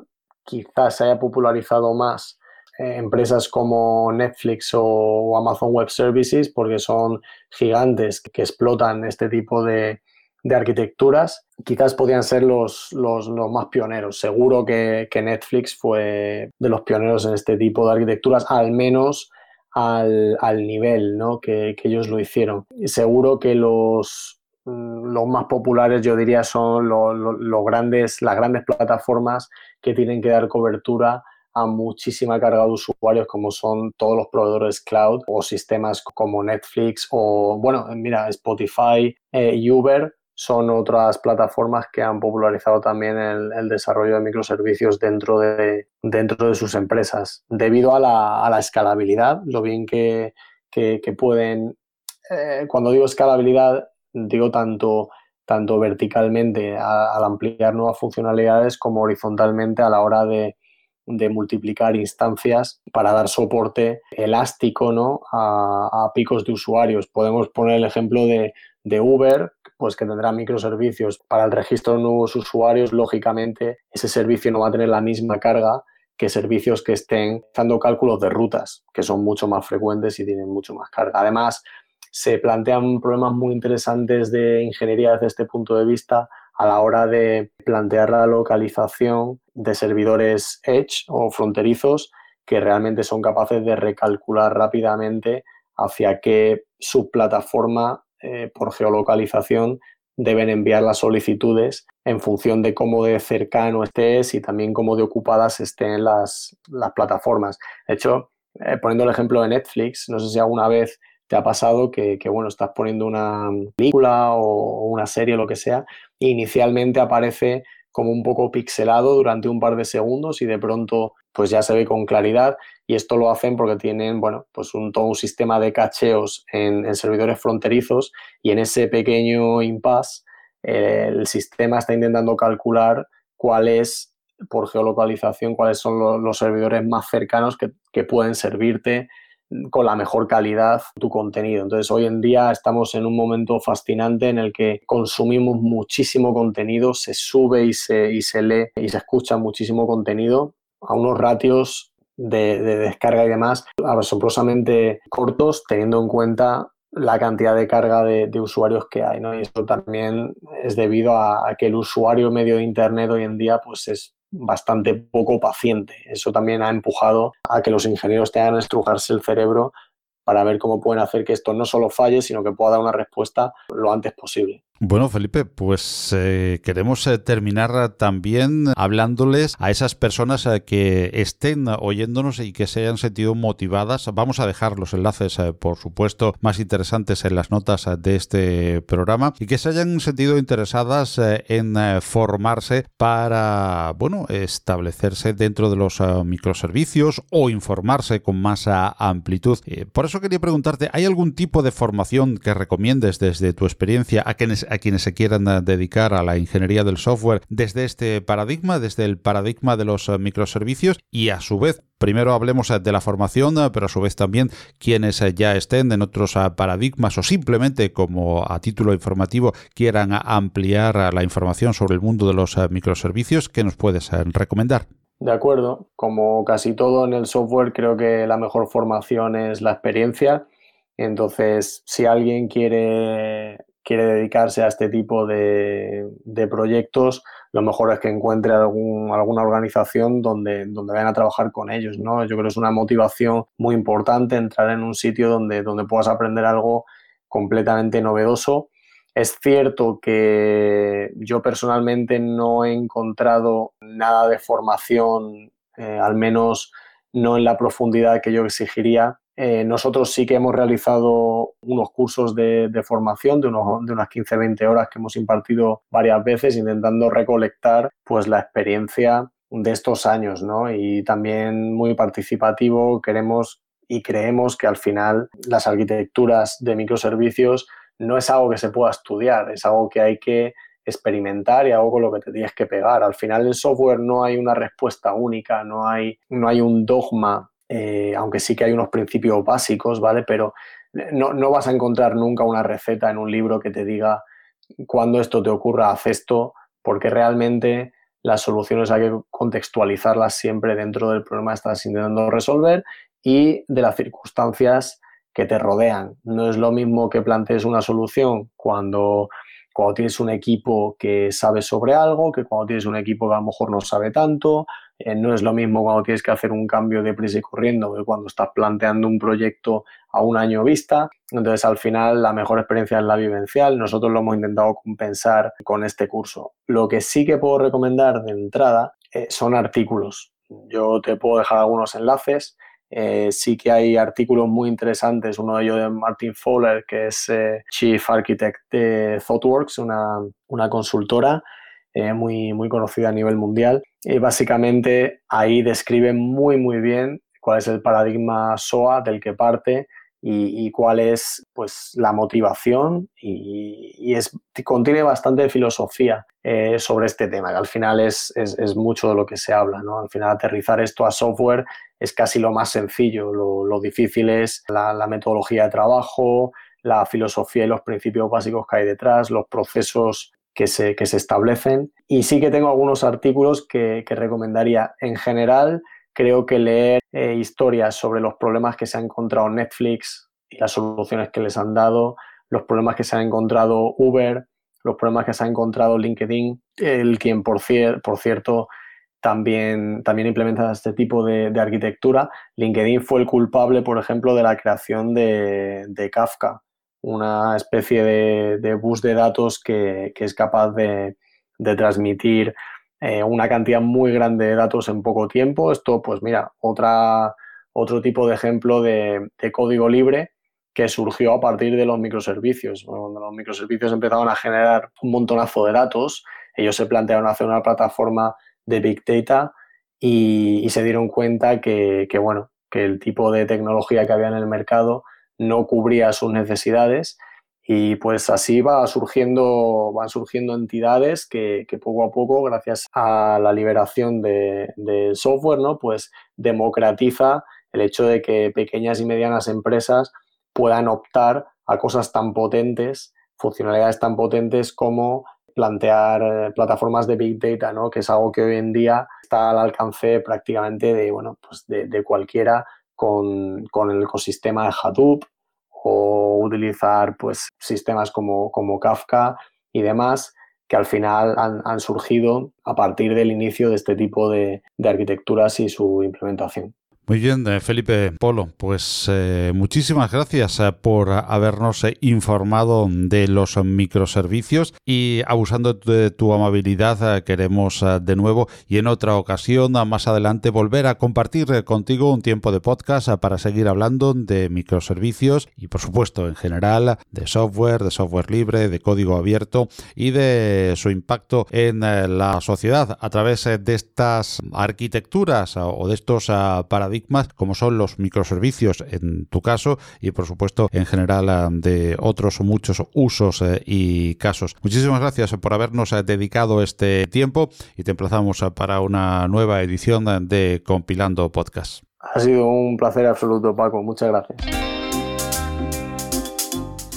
quizás se haya popularizado más eh, empresas como Netflix o, Amazon Web Services porque son gigantes que explotan este tipo de, arquitecturas, quizás podían ser los, los, más pioneros. Seguro que, Netflix fue de los pioneros en este tipo de arquitecturas, al menos al, nivel ¿no? que, que, ellos lo hicieron. Seguro que los, los más populares yo diría son los, grandes, las grandes plataformas que tienen que dar cobertura a muchísima carga de usuarios como son todos los proveedores cloud o sistemas como Netflix o, bueno, mira, Spotify eh, y Uber son otras plataformas que han popularizado también el, desarrollo de microservicios dentro de, dentro de sus empresas, debido a la, escalabilidad, lo bien que, pueden, eh, cuando digo escalabilidad, digo tanto, tanto verticalmente al ampliar nuevas funcionalidades como horizontalmente a la hora de, multiplicar instancias para dar soporte elástico ¿no? a, picos de usuarios. Podemos poner el ejemplo de, Uber, pues que tendrá microservicios para el registro de nuevos usuarios. Lógicamente, ese servicio no va a tener la misma carga que servicios que estén dando cálculos de rutas, que son mucho más frecuentes y tienen mucho más carga. Además, se plantean problemas muy interesantes de ingeniería desde este punto de vista a la hora de plantear la localización de servidores edge o fronterizos que realmente son capaces de recalcular rápidamente hacia qué subplataforma eh, por geolocalización deben enviar las solicitudes en función de cómo de cercano estés y también cómo de ocupadas estén las, las plataformas. De hecho, eh, poniendo el ejemplo de Netflix, no sé si alguna vez te ha pasado que, bueno, estás poniendo una película o una serie o lo que sea, e inicialmente aparece como un poco pixelado durante un par de segundos y de pronto pues ya se ve con claridad. Y esto lo hacen porque tienen, bueno, pues un, todo un sistema de cacheos en, servidores fronterizos y en ese pequeño impasse el sistema está intentando calcular cuál es, por geolocalización, cuáles son los, servidores más cercanos que, que pueden servirte con la mejor calidad tu contenido. Entonces, hoy en día estamos en un momento fascinante en el que consumimos muchísimo contenido, se sube y se, y se lee y se escucha muchísimo contenido a unos ratios de, descarga y demás asombrosamente cortos, teniendo en cuenta la cantidad de carga de, usuarios que hay, ¿no? Y eso también es debido a, a, que el usuario medio de Internet hoy en día pues es bastante poco paciente. Eso también ha empujado a que los ingenieros tengan que estrujarse el cerebro para ver cómo pueden hacer que esto no solo falle, sino que pueda dar una respuesta lo antes posible. Bueno, Felipe, pues eh, queremos eh, terminar también hablándoles a esas personas eh, que estén oyéndonos y que se hayan sentido motivadas. Vamos a dejar los enlaces, por supuesto, más interesantes en las notas de este programa y que se hayan sentido interesadas en formarse para, bueno, establecerse dentro de los microservicios o informarse con más amplitud. por eso quería preguntarte, ¿hay algún tipo de formación que recomiendes desde tu experiencia a quienes a quienes se quieran eh, dedicar a la ingeniería del software desde este paradigma, desde el paradigma de los eh, microservicios y a su vez Primero hablemos eh, de la formación, pero a su vez también quienes ya estén en otros paradigmas o simplemente como a título informativo quieran ampliar la información sobre el mundo de los microservicios, ¿qué nos puedes recomendar? De acuerdo, como casi todo en el software, creo que la mejor formación es la experiencia. Entonces, si alguien quiere quiere dedicarse a este tipo de, proyectos, lo mejor es que encuentre alguna organización donde, donde vayan a trabajar con ellos, ¿no? Yo creo que es una motivación muy importante entrar en un sitio donde, donde puedas aprender algo completamente novedoso. Es cierto que yo personalmente no he encontrado nada de formación, eh, al menos no en la profundidad que yo exigiría eh, nosotros sí que hemos realizado unos cursos de, formación de, unos, de unas 15-20 horas que hemos impartido varias veces intentando recolectar pues, la experiencia de estos años ¿no? y también muy participativo queremos y creemos que al final las arquitecturas de microservicios no es algo que se pueda estudiar, es algo que hay que experimentar y algo con lo que te tienes que pegar. Al final en software no hay una respuesta única, no hay, no hay un dogma eh, aunque sí que hay unos principios básicos, ¿vale? Pero no, vas a encontrar nunca una receta en un libro que te diga cuando esto te ocurra, haz esto, porque realmente las soluciones hay que contextualizarlas siempre dentro del problema que estás intentando resolver y de las circunstancias que te rodean. No es lo mismo que plantees una solución cuando, cuando tienes un equipo que sabe sobre algo, que cuando tienes un equipo que a lo mejor no sabe tanto, eh, no es lo mismo cuando tienes que hacer un cambio de prisa y corriendo que cuando estás planteando un proyecto a un año vista. Entonces, al final, la mejor experiencia es la vivencial. Nosotros lo hemos intentado compensar con este curso. Lo que sí que puedo recomendar de entrada eh, son artículos. Yo te puedo dejar algunos enlaces. Eh, sí que hay artículos muy interesantes, uno de ellos de Martin Fowler, que es Chief Architect de ThoughtWorks, una, una consultora muy, muy conocida a nivel mundial, y básicamente ahí describe muy, muy bien cuál es el paradigma SOA del que parte y, cuál es pues, la motivación y, contiene bastante filosofía eh, sobre este tema, que al final es, es, mucho de lo que se habla. ¿no? Al final aterrizar esto a software es casi lo más sencillo, lo, difícil es la, la, metodología de trabajo, la filosofía y los principios básicos que hay detrás, los procesos que se, que se establecen. Y sí que tengo algunos artículos que, recomendaría. En general, creo que leer eh, historias sobre los problemas que se ha encontrado Netflix y las soluciones que les han dado, los problemas que se ha encontrado Uber, los problemas que se ha encontrado LinkedIn, el quien, por, por cierto, también, también implementa este tipo de, arquitectura. LinkedIn fue el culpable, por ejemplo, de la creación de, de Kafka una especie de, bus de datos que, es capaz de, transmitir eh, una cantidad muy grande de datos en poco tiempo. Esto, pues mira, otra, otro tipo de ejemplo de, código libre que surgió a partir de los microservicios. Los microservicios empezaron a generar un montonazo de datos, ellos se plantearon hacer una plataforma de Big Data y, se dieron cuenta que, que, bueno, que el tipo de tecnología que había en el mercado no cubría sus necesidades y pues así va surgiendo, van surgiendo entidades que, poco a poco, gracias a la liberación del software, ¿no? pues democratiza el hecho de que pequeñas y medianas empresas puedan optar a cosas tan potentes, funcionalidades tan potentes como plantear eh, plataformas de Big Data, ¿no? que es algo que hoy en día está al alcance prácticamente de, bueno, pues de cualquiera con, el ecosistema de Hadoop o utilizar pues, sistemas como, como Kafka y demás que al final han, surgido a partir del inicio de este tipo de arquitecturas y su implementación. Muy bien, eh, Felipe Polo, pues eh, muchísimas gracias eh, por habernos informado de los microservicios y abusando de tu amabilidad queremos de nuevo y en otra ocasión más adelante volver a compartir contigo un tiempo de podcast para seguir hablando de microservicios y por supuesto en general de software, de software libre, de código abierto y de su impacto en la sociedad a través de estas arquitecturas o de estos paradigmas como son los microservicios en tu caso y por supuesto en general ah, de otros muchos usos eh, y casos. Muchísimas gracias por habernos eh, dedicado este tiempo y te emplazamos ah, para una nueva edición de Compilando Podcast. Ha sido un placer absoluto, Paco. Muchas gracias.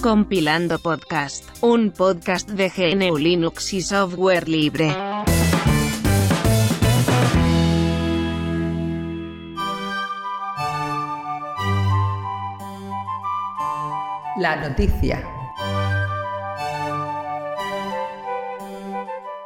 Compilando Podcast, un podcast de GNU Linux y software libre. La noticia.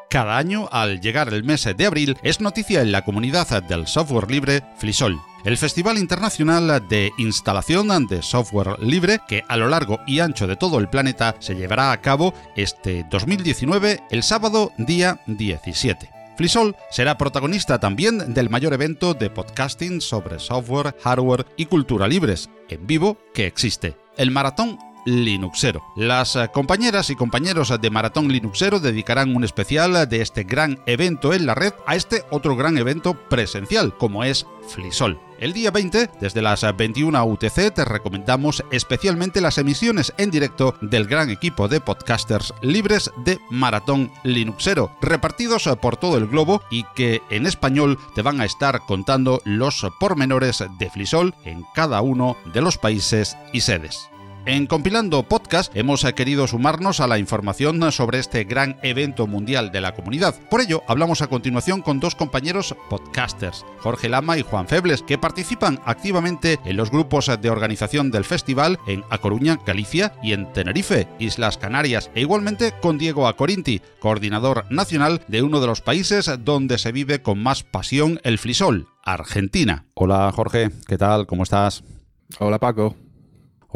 Cada año, al llegar el mes de abril, es noticia en la comunidad del software libre Flisol el Festival Internacional de Instalación de Software Libre, que a lo largo y ancho de todo el planeta se llevará a cabo este 2019, el sábado día 17. Flisol será protagonista también del mayor evento de podcasting sobre software, hardware y cultura libres en vivo que existe, el Maratón Linuxero. Las eh, compañeras y compañeros de Maratón Linuxero dedicarán un especial de este gran evento en la red a este otro gran evento presencial, como es Flisol. El día 20, desde las 21 UTC, te recomendamos especialmente las emisiones en directo del gran equipo de podcasters libres de Maratón Linuxero, repartidos por todo el globo y que en español te van a estar contando los pormenores de Flisol en cada uno de los países y sedes. En Compilando Podcast hemos querido sumarnos a la información sobre este gran evento mundial de la comunidad. Por ello, hablamos a continuación con dos compañeros podcasters, Jorge Lama y Juan Febles, que participan activamente en los grupos de organización del festival en A Coruña, Galicia y en Tenerife, Islas Canarias, e igualmente con Diego Acorinti, coordinador nacional de uno de los países donde se vive con más pasión el flisol, Argentina. Hola Jorge, ¿qué tal? ¿Cómo estás? Hola Paco,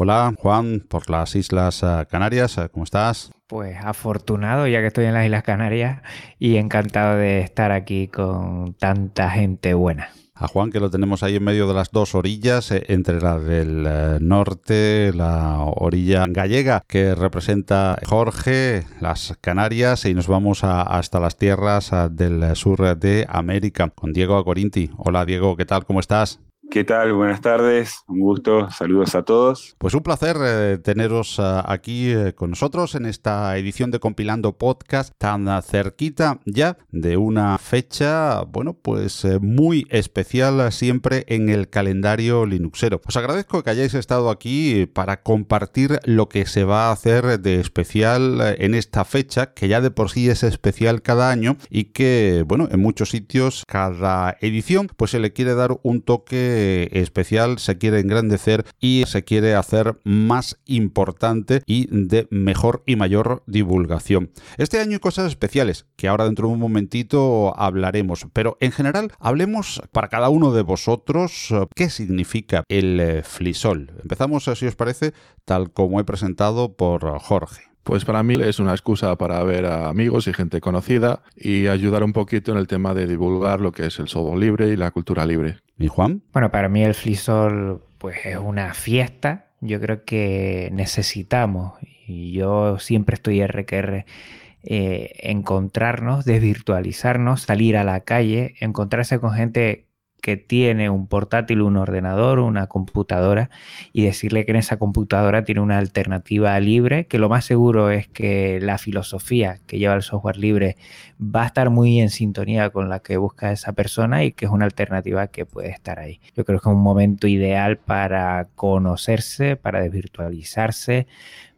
Hola Juan, por las Islas eh, Canarias, eh, ¿cómo estás? Pues afortunado ya que estoy en las Islas Canarias y encantado de estar aquí con tanta gente buena. A Juan que lo tenemos ahí en medio de las dos orillas, eh, entre la del norte, la orilla gallega que representa Jorge, las Canarias y nos vamos hasta las tierras del sur de América con Diego Acorinti. Hola Diego, ¿qué tal? ¿Cómo estás? ¿Qué tal? Buenas tardes, un gusto, saludos a todos. Pues un placer eh, teneros eh, aquí eh, con nosotros en esta edición de Compilando Podcast tan cerquita ya de una fecha, bueno, pues muy especial siempre en el calendario Linuxero. Os agradezco que hayáis estado aquí para compartir lo que se va a hacer de especial en esta fecha, que ya de por sí es especial cada año y que, bueno, en muchos sitios cada edición pues se le quiere dar un toque especial, se quiere engrandecer y se quiere hacer más importante y de mejor y mayor divulgación. Este año hay cosas especiales que ahora dentro de un momentito hablaremos, pero en general hablemos para cada uno de vosotros qué significa el eh, flisol. Empezamos, si os parece, tal como he presentado por Jorge. Pues para mí es una excusa para ver a amigos y gente conocida y ayudar un poquito en el tema de divulgar lo que es el software libre y la cultura libre. ¿Y Juan? Bueno, para mí el Flisol pues es una fiesta. Yo creo que necesitamos, y yo siempre estoy RQR, eh, encontrarnos, desvirtualizarnos, salir a la calle, encontrarse con gente que tiene un portátil, un ordenador, una computadora y decirle que en esa computadora tiene una alternativa libre, que lo más seguro es que la filosofía que lleva el software libre va a estar muy en sintonía con la que busca esa persona y que es una alternativa que puede estar ahí. Yo creo que es un momento ideal para conocerse, para desvirtualizarse,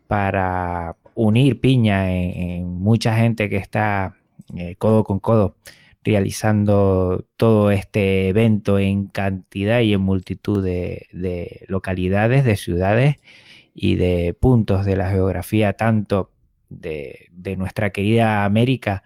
para unir piña en, mucha gente que está eh, codo con codo realizando todo este evento en cantidad y en multitud de, localidades, de ciudades y de puntos de la geografía, tanto de, nuestra querida América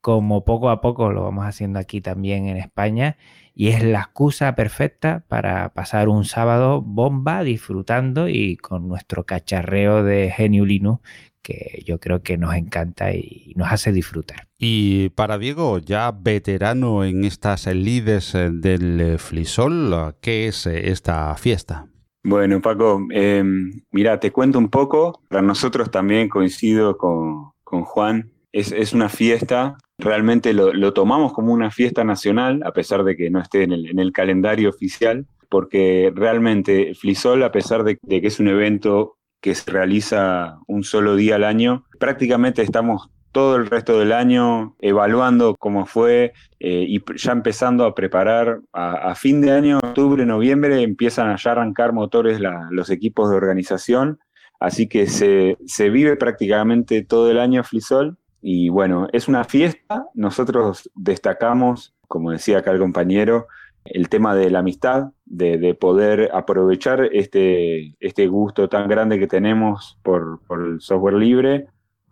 como poco a poco lo vamos haciendo aquí también en España. Y es la excusa perfecta para pasar un sábado bomba disfrutando y con nuestro cacharreo de Genio Linux que yo creo que nos encanta y nos hace disfrutar. Y para Diego, ya veterano en estas lides eh, del Flisol, ¿qué es eh, esta fiesta? Bueno, Paco, em, mira, te cuento un poco. Para nosotros también coincido con, Juan. Es, una fiesta, realmente lo, tomamos como una fiesta nacional, a pesar de que no esté en el, en el calendario oficial, porque realmente Flisol, a pesar de, de que es un evento que se realiza un solo día al año. Prácticamente estamos todo el resto del año evaluando cómo fue eh, y ya empezando a preparar a, fin de año, octubre, noviembre, empiezan a ya arrancar motores los equipos de organización. Así que se, se vive prácticamente todo el año Flisol. Y bueno, es una fiesta. Nosotros destacamos, como decía acá el compañero, el tema de la amistad, de, poder aprovechar este, este gusto tan grande que tenemos por, el software libre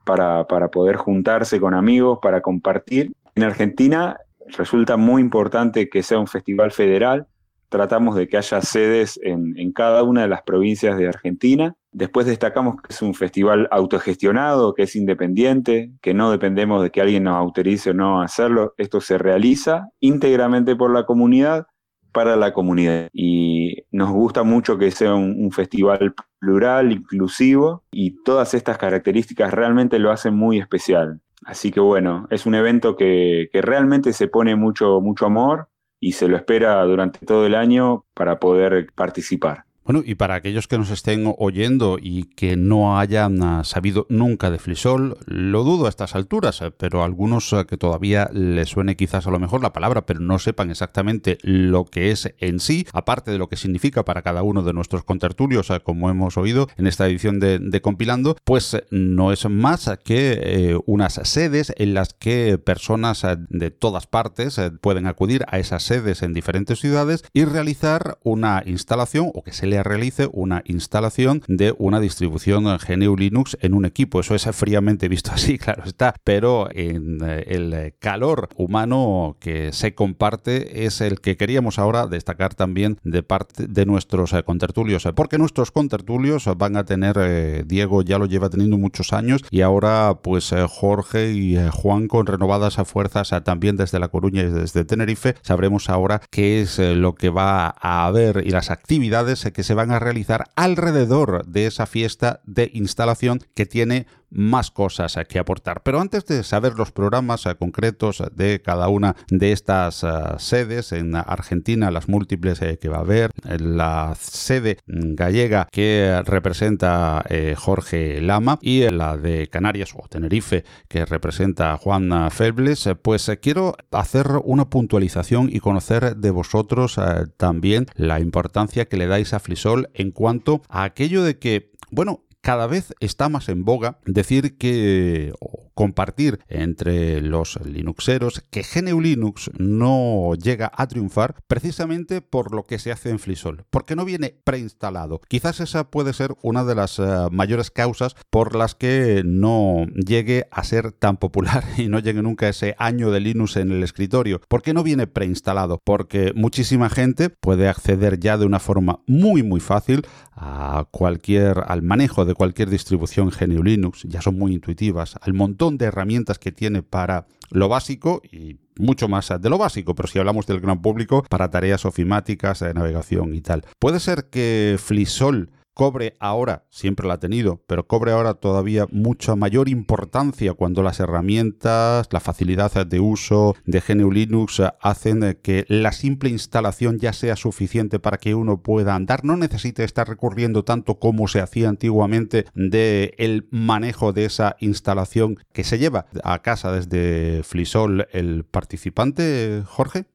para, para poder juntarse con amigos, para compartir. En Argentina resulta muy importante que sea un festival federal. Tratamos de que haya sedes en, en, cada una de las provincias de Argentina. Después destacamos que es un festival autogestionado, que es independiente, que no dependemos de que alguien nos autorice o no hacerlo. Esto se realiza íntegramente por la comunidad, para la comunidad. Y nos gusta mucho que sea un, festival plural, inclusivo, y todas estas características realmente lo hacen muy especial. Así que bueno, es un evento que, que realmente se pone mucho, mucho amor y se lo espera durante todo el año para poder participar. Bueno, y para aquellos que nos estén oyendo y que no hayan ah, sabido nunca de Flisol, lo dudo a estas alturas, eh, pero algunos eh, que todavía les suene quizás a lo mejor la palabra, pero no sepan exactamente lo que es en sí, aparte de lo que significa para cada uno de nuestros contertulios, eh, como hemos oído en esta edición de, de Compilando, pues no es más que unas sedes en las que personas de todas partes pueden acudir a esas sedes en diferentes ciudades y realizar una instalación o que se le realice una instalación de una distribución GNU Linux en un equipo. Eso es fríamente visto así, claro está, pero en eh, el calor humano que se comparte es el que queríamos ahora destacar también de parte de nuestros eh, contertulios, porque nuestros contertulios van a tener, eh, Diego ya lo lleva teniendo muchos años y ahora pues Jorge y Juan con renovadas fuerzas también desde La Coruña y desde Tenerife, sabremos ahora qué es lo que va a haber y las actividades que se van a realizar alrededor de esa fiesta de instalación que tiene más cosas que aportar. Pero antes de saber los programas concretos de cada una de estas sedes, en Argentina las múltiples que va a haber, la sede gallega que representa eh, Jorge Lama y la de Canarias o Tenerife que representa Juan Febles, pues quiero hacer una puntualización y conocer de vosotros eh, también la importancia que le dais a Flisol en cuanto a aquello de que, bueno, cada vez está más en boga decir que compartir entre los linuxeros que GNU Linux no llega a triunfar precisamente por lo que se hace en Flisol, porque no viene preinstalado. Quizás esa puede ser una de las uh, mayores causas por las que no llegue a ser tan popular y no llegue nunca ese año de Linux en el escritorio. ¿Por qué no viene preinstalado? Porque muchísima gente puede acceder ya de una forma muy muy fácil a cualquier al manejo de cualquier distribución GNU Linux, ya son muy intuitivas, al montón de herramientas que tiene para lo básico y mucho más de lo básico, pero si hablamos del gran público, para tareas ofimáticas, de navegación y tal. Puede ser que Flisol cobre ahora, siempre la ha tenido, pero cobre ahora todavía mucha mayor importancia cuando las herramientas, la facilidad de uso de GNU Linux hacen que la simple instalación ya sea suficiente para que uno pueda andar, no necesite estar recurriendo tanto como se hacía antiguamente de el manejo de esa instalación que se lleva a casa desde Flisol el participante, Jorge.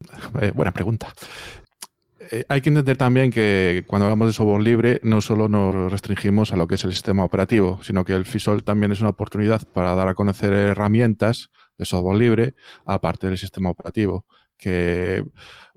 Eh, buena pregunta. Eh, hay que entender también que cuando hablamos de software libre no solo nos restringimos a lo que es el sistema operativo, sino que el FISOL también es una oportunidad para dar a conocer herramientas de software libre aparte del sistema operativo, que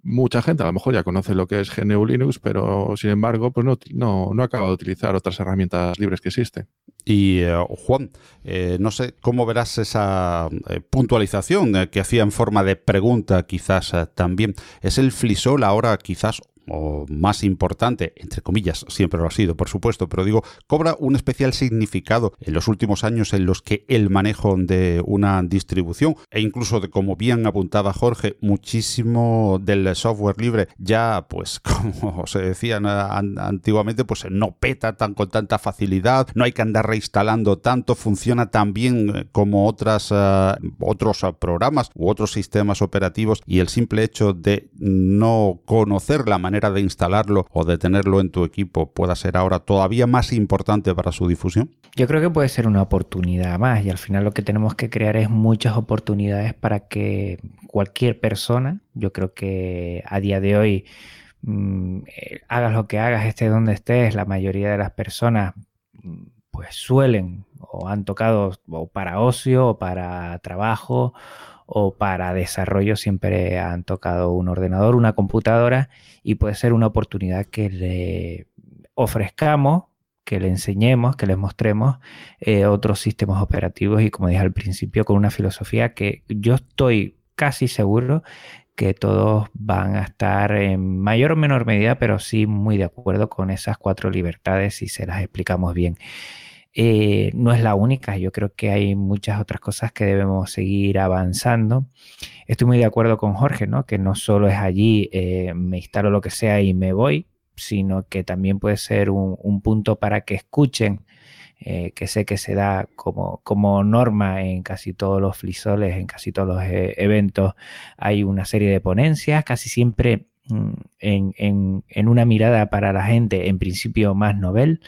mucha gente a lo mejor ya conoce lo que es GNU Linux, pero sin embargo pues no, no, no acaba de utilizar otras herramientas libres que existen. Y eh, Juan, eh, no sé cómo verás esa eh, puntualización eh, que hacía en forma de pregunta quizás también. ¿Es el Flisol ahora quizás o más importante, entre comillas, siempre lo ha sido, por supuesto, pero digo, cobra un especial significado en los últimos años en los que el manejo de una distribución e incluso de como bien apuntaba Jorge, muchísimo del software libre ya, pues como se decía an antiguamente, pues no peta tan con tanta facilidad, no hay que andar reinstalando tanto, funciona tan bien como otras uh, otros uh, programas u otros sistemas operativos y el simple hecho de no conocer la manera de instalarlo o de tenerlo en tu equipo pueda ser ahora todavía más importante para su difusión? Yo creo que puede ser una oportunidad más y al final lo que tenemos que crear es muchas oportunidades para que cualquier persona, yo creo que a día de hoy mmm, hagas lo que hagas, estés donde estés, la mayoría de las personas pues suelen o han tocado o para ocio o para trabajo o para desarrollo siempre han tocado un ordenador, una computadora y puede ser una oportunidad que le ofrezcamos que le enseñemos, que les mostremos eh, otros sistemas operativos y como dije al principio, con una filosofía que yo estoy casi seguro que todos van a estar en mayor o menor medida, pero sí muy de acuerdo con esas cuatro libertades si se las explicamos bien. Eh, no es la única, yo creo que hay muchas otras cosas que debemos seguir avanzando. Estoy muy de acuerdo con Jorge, ¿no? que no solo es allí, eh, me instalo lo que sea y me voy, sino que también puede ser un, punto para que escuchen, eh, que sé que se da como, como, norma en casi todos los flisoles, en casi todos los eventos, hay una serie de ponencias, casi siempre mm, en, en, una mirada para la gente, en principio más novel,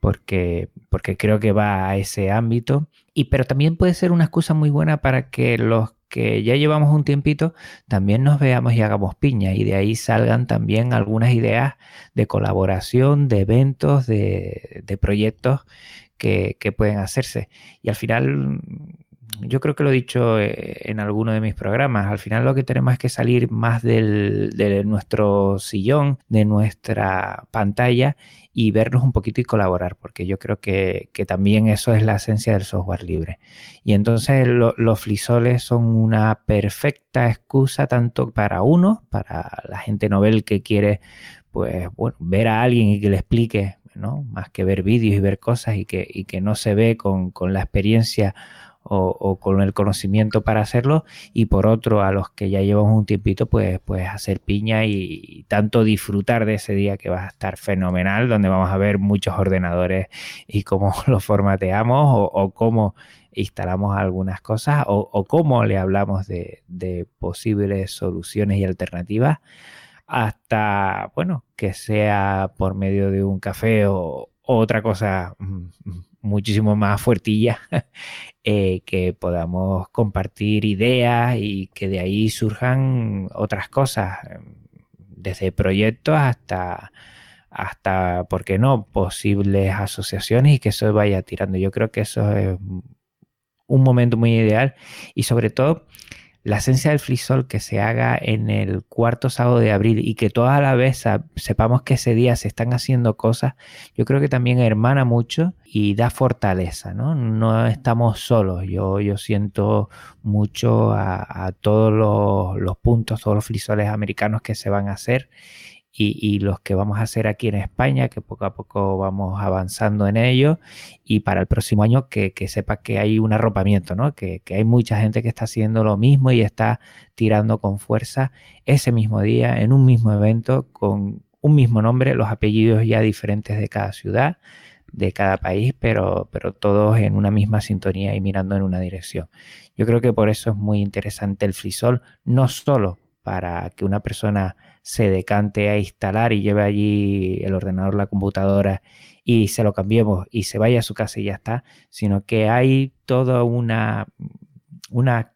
porque, porque creo que va a ese ámbito. Y pero también puede ser una excusa muy buena para que los que ya llevamos un tiempito, también nos veamos y hagamos piña y de ahí salgan también algunas ideas de colaboración, de eventos, de, proyectos que, pueden hacerse. Y al final, yo creo que lo he dicho eh, en alguno de mis programas, al final lo que tenemos es que salir más de nuestro sillón, de nuestra pantalla y vernos un poquito y colaborar, porque yo creo que, también eso es la esencia del software libre. Y entonces los flisoles son una perfecta excusa tanto para uno, para la gente novel que quiere pues bueno, ver a alguien y que le explique, ¿no? Más que ver vídeos y ver cosas y que, y que no se ve con, con la experiencia o, con el conocimiento para hacerlo. Y por otro a los que ya llevamos un tiempito pues, pues hacer piña y, tanto disfrutar de ese día que va a estar fenomenal donde vamos a ver muchos ordenadores y cómo los formateamos o, cómo instalamos algunas cosas o, cómo le hablamos de, posibles soluciones y alternativas hasta, bueno, que sea por medio de un café o, otra cosa mm, mm, muchísimo más fuertilla, eh, que podamos compartir ideas y que de ahí surjan otras cosas, em, desde proyectos hasta, hasta, ¿por qué no?, posibles asociaciones y que eso vaya tirando. Yo creo que eso es un momento muy ideal y sobre todo la esencia del frisol que se haga en el cuarto sábado de abril y que toda la vez sepamos que ese día se están haciendo cosas, yo creo que también hermana mucho y da fortaleza, ¿no? No estamos solos. Yo, yo siento mucho a, todos los, los, puntos, todos los frisoles americanos que se van a hacer y, los que vamos a hacer aquí en España, que poco a poco vamos avanzando en ello, y para el próximo año que, sepa que hay un arropamiento, ¿no? Que, hay mucha gente que está haciendo lo mismo y está tirando con fuerza ese mismo día, en un mismo evento, con un mismo nombre, los apellidos ya diferentes de cada ciudad, de cada país, pero, pero todos en una misma sintonía y mirando en una dirección. Yo creo que por eso es muy interesante el frisol, no solo para que una persona se decante a instalar y lleve allí el ordenador, la computadora y se lo cambiemos y se vaya a su casa y ya está, sino que hay toda una, una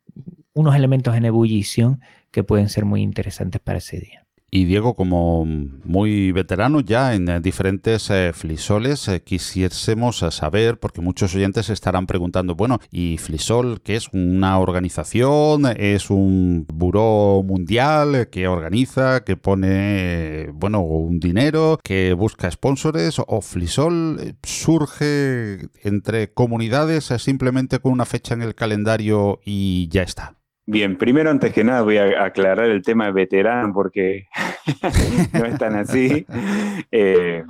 unos elementos en ebullición que pueden ser muy interesantes para ese día. Y Diego, como muy veterano ya en eh, diferentes eh, flisoles, eh, quisiésemos saber, porque muchos oyentes estarán preguntando, bueno, ¿y Flisol qué es? ¿Una organización? ¿Es un buró mundial que organiza, que pone, bueno, un dinero, que busca sponsores? ¿O Flisol surge entre comunidades simplemente con una fecha en el calendario y ya está? Bien, primero antes que nada voy a aclarar el tema de veterano porque no es tan así. Eh,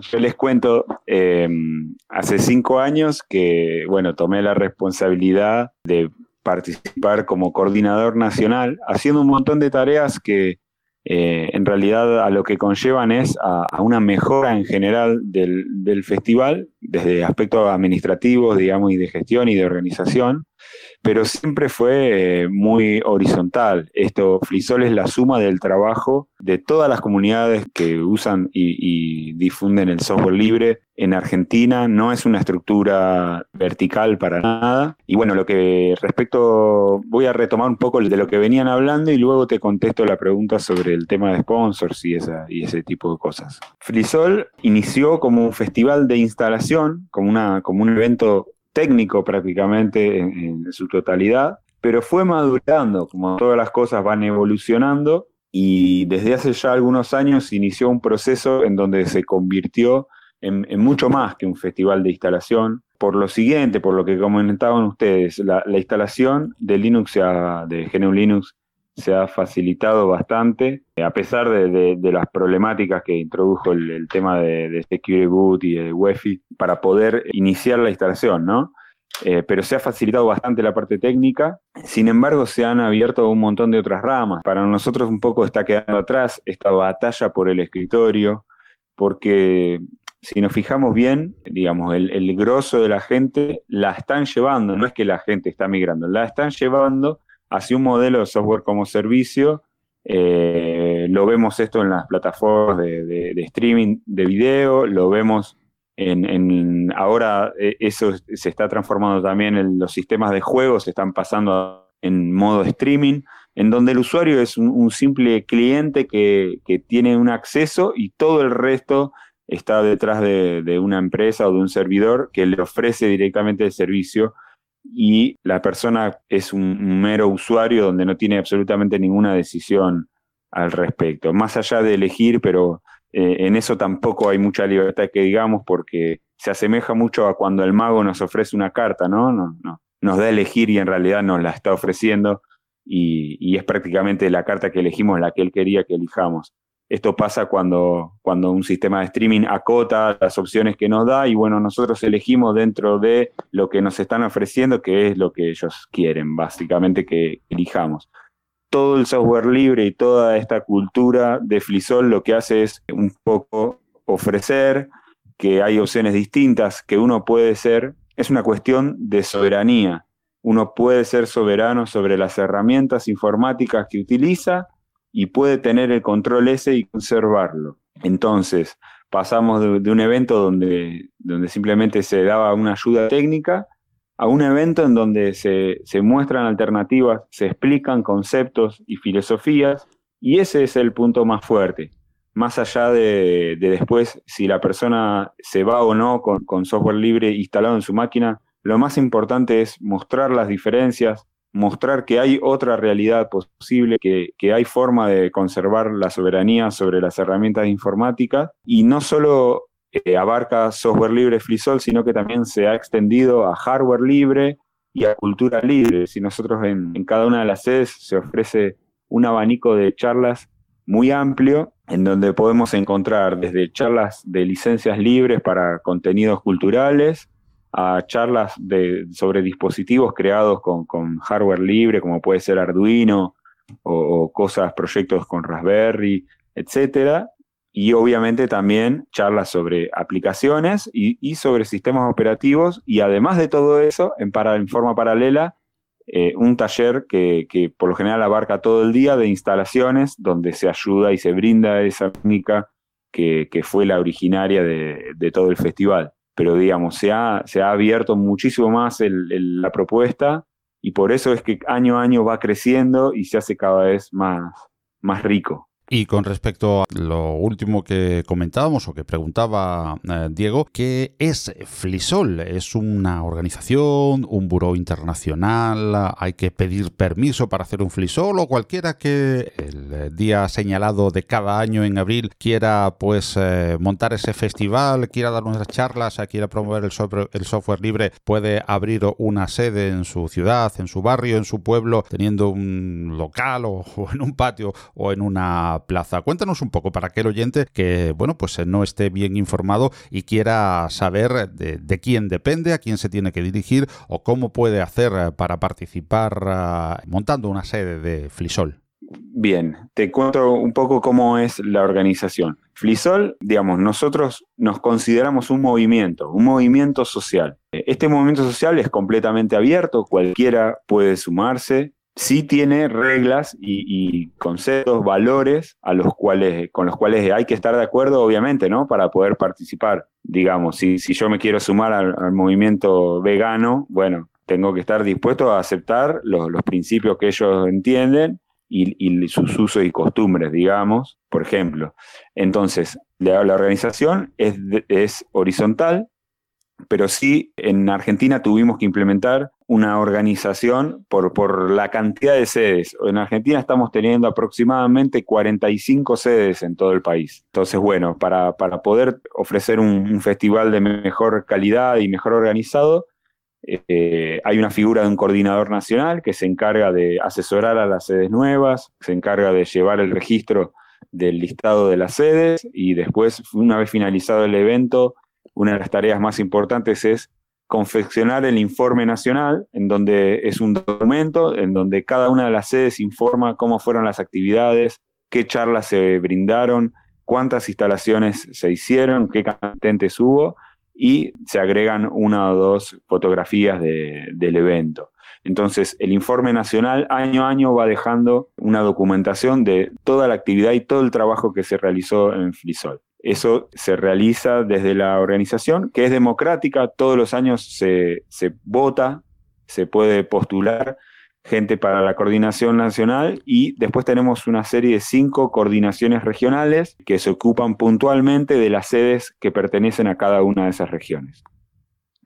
yo les cuento, em, hace cinco años que, bueno, tomé la responsabilidad de participar como coordinador nacional, haciendo un montón de tareas que eh, en realidad a lo que conllevan es a, una mejora en general del, del, festival, desde aspectos administrativos, digamos, y de gestión y de organización pero siempre fue eh, muy horizontal. Esto, Flisol es la suma del trabajo de todas las comunidades que usan y, difunden el software libre en Argentina. No es una estructura vertical para nada. Y bueno, lo que respecto, voy a retomar un poco de lo que venían hablando y luego te contesto la pregunta sobre el tema de sponsors y, esa, y ese tipo de cosas. Flisol inició como un festival de instalación, como, una, como un evento técnico prácticamente en, su totalidad, pero fue madurando, como todas las cosas van evolucionando, y desde hace ya algunos años inició un proceso en donde se convirtió en, mucho más que un festival de instalación. Por lo siguiente, por lo que comentaban ustedes, la, instalación de Linux, de GNU Linux, se ha facilitado bastante, a pesar de, las problemáticas que introdujo el, tema de, de, Security Boot y de UEFI para poder iniciar la instalación, ¿no? Eh, pero se ha facilitado bastante la parte técnica. Sin embargo, se han abierto un montón de otras ramas. Para nosotros un poco está quedando atrás esta batalla por el escritorio, porque si nos fijamos bien, digamos, el, el grosso de la gente la están llevando, no es que la gente está migrando, la están llevando hacia un modelo de software como servicio. Eh, lo vemos esto en las plataformas de, streaming de video, lo vemos en, ahora eh, eso se está transformando también en los sistemas de juegos, se están pasando en modo streaming, en donde el usuario es un, simple cliente que, tiene un acceso y todo el resto está detrás de, de, una empresa o de un servidor que le ofrece directamente el servicio y la persona es un, mero usuario donde no tiene absolutamente ninguna decisión al respecto. Más allá de elegir, pero eh, en eso tampoco hay mucha libertad que digamos porque se asemeja mucho a cuando el mago nos ofrece una carta, ¿no? no, no nos da a elegir y en realidad nos la está ofreciendo y, y, es prácticamente la carta que elegimos la que él quería que elijamos. Esto pasa cuando, cuando un sistema de streaming acota las opciones que nos da y bueno, nosotros elegimos dentro de lo que nos están ofreciendo, que es lo que ellos quieren, básicamente que elijamos. Todo el software libre y toda esta cultura de Flisol lo que hace es un poco ofrecer que hay opciones distintas, que uno puede ser, es una cuestión de soberanía. Uno puede ser soberano sobre las herramientas informáticas que utiliza y puede tener el control ese y conservarlo. Entonces, pasamos de, un evento donde, donde simplemente se daba una ayuda técnica a un evento en donde se, muestran alternativas, se explican conceptos y filosofías, y ese es el punto más fuerte. Más allá de, después si la persona se va o no con software libre instalado en su máquina, lo más importante es mostrar las diferencias, mostrar que hay otra realidad posible, que, hay forma de conservar la soberanía sobre las herramientas informáticas y no solo eh, abarca software libre FreeSol, sino que también se ha extendido a hardware libre y a cultura libre. Si nosotros en, en cada una de las sedes se ofrece un abanico de charlas muy amplio en donde podemos encontrar desde charlas de licencias libres para contenidos culturales, a charlas de, sobre dispositivos creados con, hardware libre, como puede ser Arduino o, cosas, proyectos con Raspberry, etcétera. Y obviamente también charlas sobre aplicaciones y, sobre sistemas operativos. Y además de todo eso, en, forma paralela, eh, un taller que, por lo general abarca todo el día de instalaciones, donde se ayuda y se brinda esa técnica que, fue la originaria de todo el festival pero digamos, se ha, se ha abierto muchísimo más la propuesta y por eso es que año a año va creciendo y se hace cada vez más, más rico. Y con respecto a lo último que comentábamos o que preguntaba eh, Diego, ¿qué es Flisol? ¿Es una organización, un buró internacional? ¿Hay que pedir permiso para hacer un Flisol? ¿O cualquiera que el día señalado de cada año en abril quiera pues eh, montar ese festival, quiera dar unas charlas, quiera promover el software libre, puede abrir una sede en su ciudad, en su barrio, en su pueblo, teniendo un local o en un patio o en una plaza. Cuéntanos un poco para aquel oyente que, bueno, pues eh, no esté bien informado y quiera saber de, quién depende, a quién se tiene que dirigir o cómo puede hacer eh, para participar eh, montando una sede de Flisol. Bien, te cuento un poco cómo es la organización. Flisol, digamos, nosotros nos consideramos un movimiento, un movimiento social. Este movimiento social es completamente abierto, cualquiera puede sumarse, sí tiene reglas y, conceptos, valores a los cuales, con los cuales hay que estar de acuerdo, obviamente, ¿no? Para poder participar. Digamos, si, si yo me quiero sumar al, movimiento vegano, bueno, tengo que estar dispuesto a aceptar los, principios que ellos entienden y, sus usos y costumbres, digamos, por ejemplo. Entonces, la, la organización es, es horizontal, pero sí en Argentina tuvimos que implementar una organización por, por la cantidad de sedes. En Argentina estamos teniendo aproximadamente 45 sedes en todo el país. Entonces, bueno, para, para poder ofrecer un, festival de mejor calidad y mejor organizado, eh, hay una figura de un coordinador nacional que se encarga de asesorar a las sedes nuevas, se encarga de llevar el registro del listado de las sedes y después, una vez finalizado el evento, una de las tareas más importantes es confeccionar el informe nacional, en donde es un documento en donde cada una de las sedes informa cómo fueron las actividades, qué charlas se brindaron, cuántas instalaciones se hicieron, qué cantentes hubo, y se agregan una o dos fotografías del evento. Entonces, el informe nacional año a año va dejando una documentación de toda la actividad y todo el trabajo que se realizó en Flisol. Eso se realiza desde la organización, que es democrática, todos los años se, vota, se puede postular gente para la coordinación nacional y después tenemos una serie de cinco coordinaciones regionales que se ocupan puntualmente de las sedes que pertenecen a cada una de esas regiones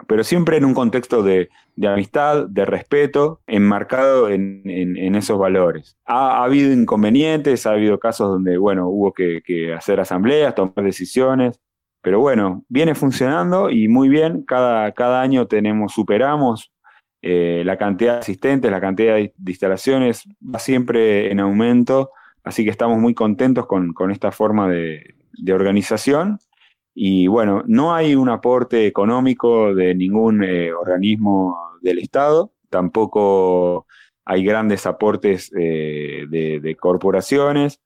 pero siempre en un contexto de, amistad, de respeto, enmarcado en, esos valores. Ha, habido inconvenientes, ha habido casos donde, bueno, hubo que, hacer asambleas, tomar decisiones, pero bueno, viene funcionando y muy bien, cada, cada año tenemos, superamos eh, la cantidad de asistentes, la cantidad de, instalaciones, va siempre en aumento, así que estamos muy contentos con, esta forma de, de organización y bueno, no hay un aporte económico de ningún eh, organismo del Estado, tampoco hay grandes aportes eh, de, corporaciones.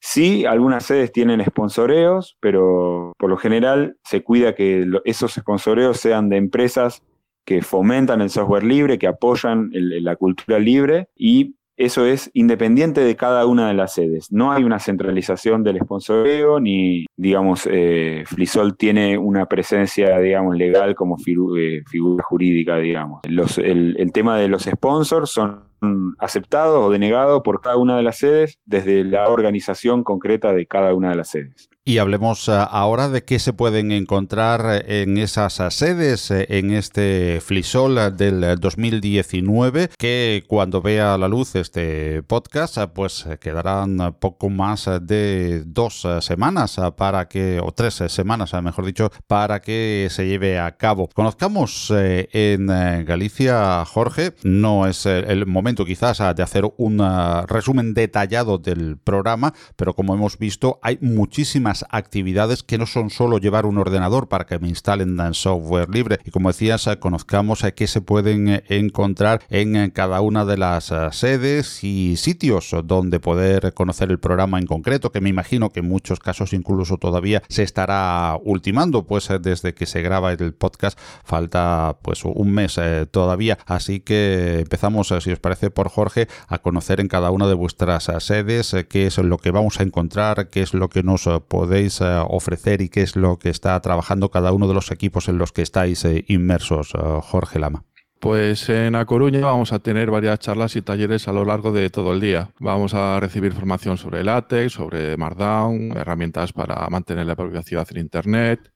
Sí, algunas sedes tienen sponsoreos, pero por lo general se cuida que esos sponsoreos sean de empresas que fomentan el software libre, que apoyan la cultura libre y eso es independiente de cada una de las sedes. No hay una centralización del sponsoreo, ni, digamos, eh, Flisol tiene una presencia, digamos, legal como eh, figura jurídica, digamos. el, el tema de los sponsors son aceptados o denegados por cada una de las sedes desde la organización concreta de cada una de las sedes. Y hablemos eh, ahora de qué se pueden encontrar en esas sedes eh, en este Flisol del 2019, que cuando vea la luz este podcast, eh, pues quedarán poco más de dos semanas para que, o tres semanas, mejor dicho, para que se lleve a cabo. Conozcamos en Galicia, Jorge, no es el momento quizás de hacer un resumen detallado del programa, pero como hemos visto, hay muchísimas actividades que no son solo llevar un ordenador para que me instalen software libre. Y como decías, eh, conozcamos qué se pueden eh, encontrar en eh, cada una de las sedes y sitios donde poder conocer el programa en concreto, que me imagino que en muchos casos incluso todavía se estará ultimando, pues desde que se graba el podcast falta pues un mes todavía. Así que empezamos, si os parece, por Jorge, a conocer en cada una de vuestras sedes qué es lo que vamos a encontrar, qué es lo que nos podemos podéis eh, ofrecer y qué es lo que está trabajando cada uno de los equipos en los que estáis eh, inmersos, eh, Jorge Lama. Pues en A Coruña vamos a tener varias charlas y talleres a lo largo de todo el día. Vamos a recibir formación sobre LaTeX, sobre Markdown, herramientas para mantener la privacidad en Internet.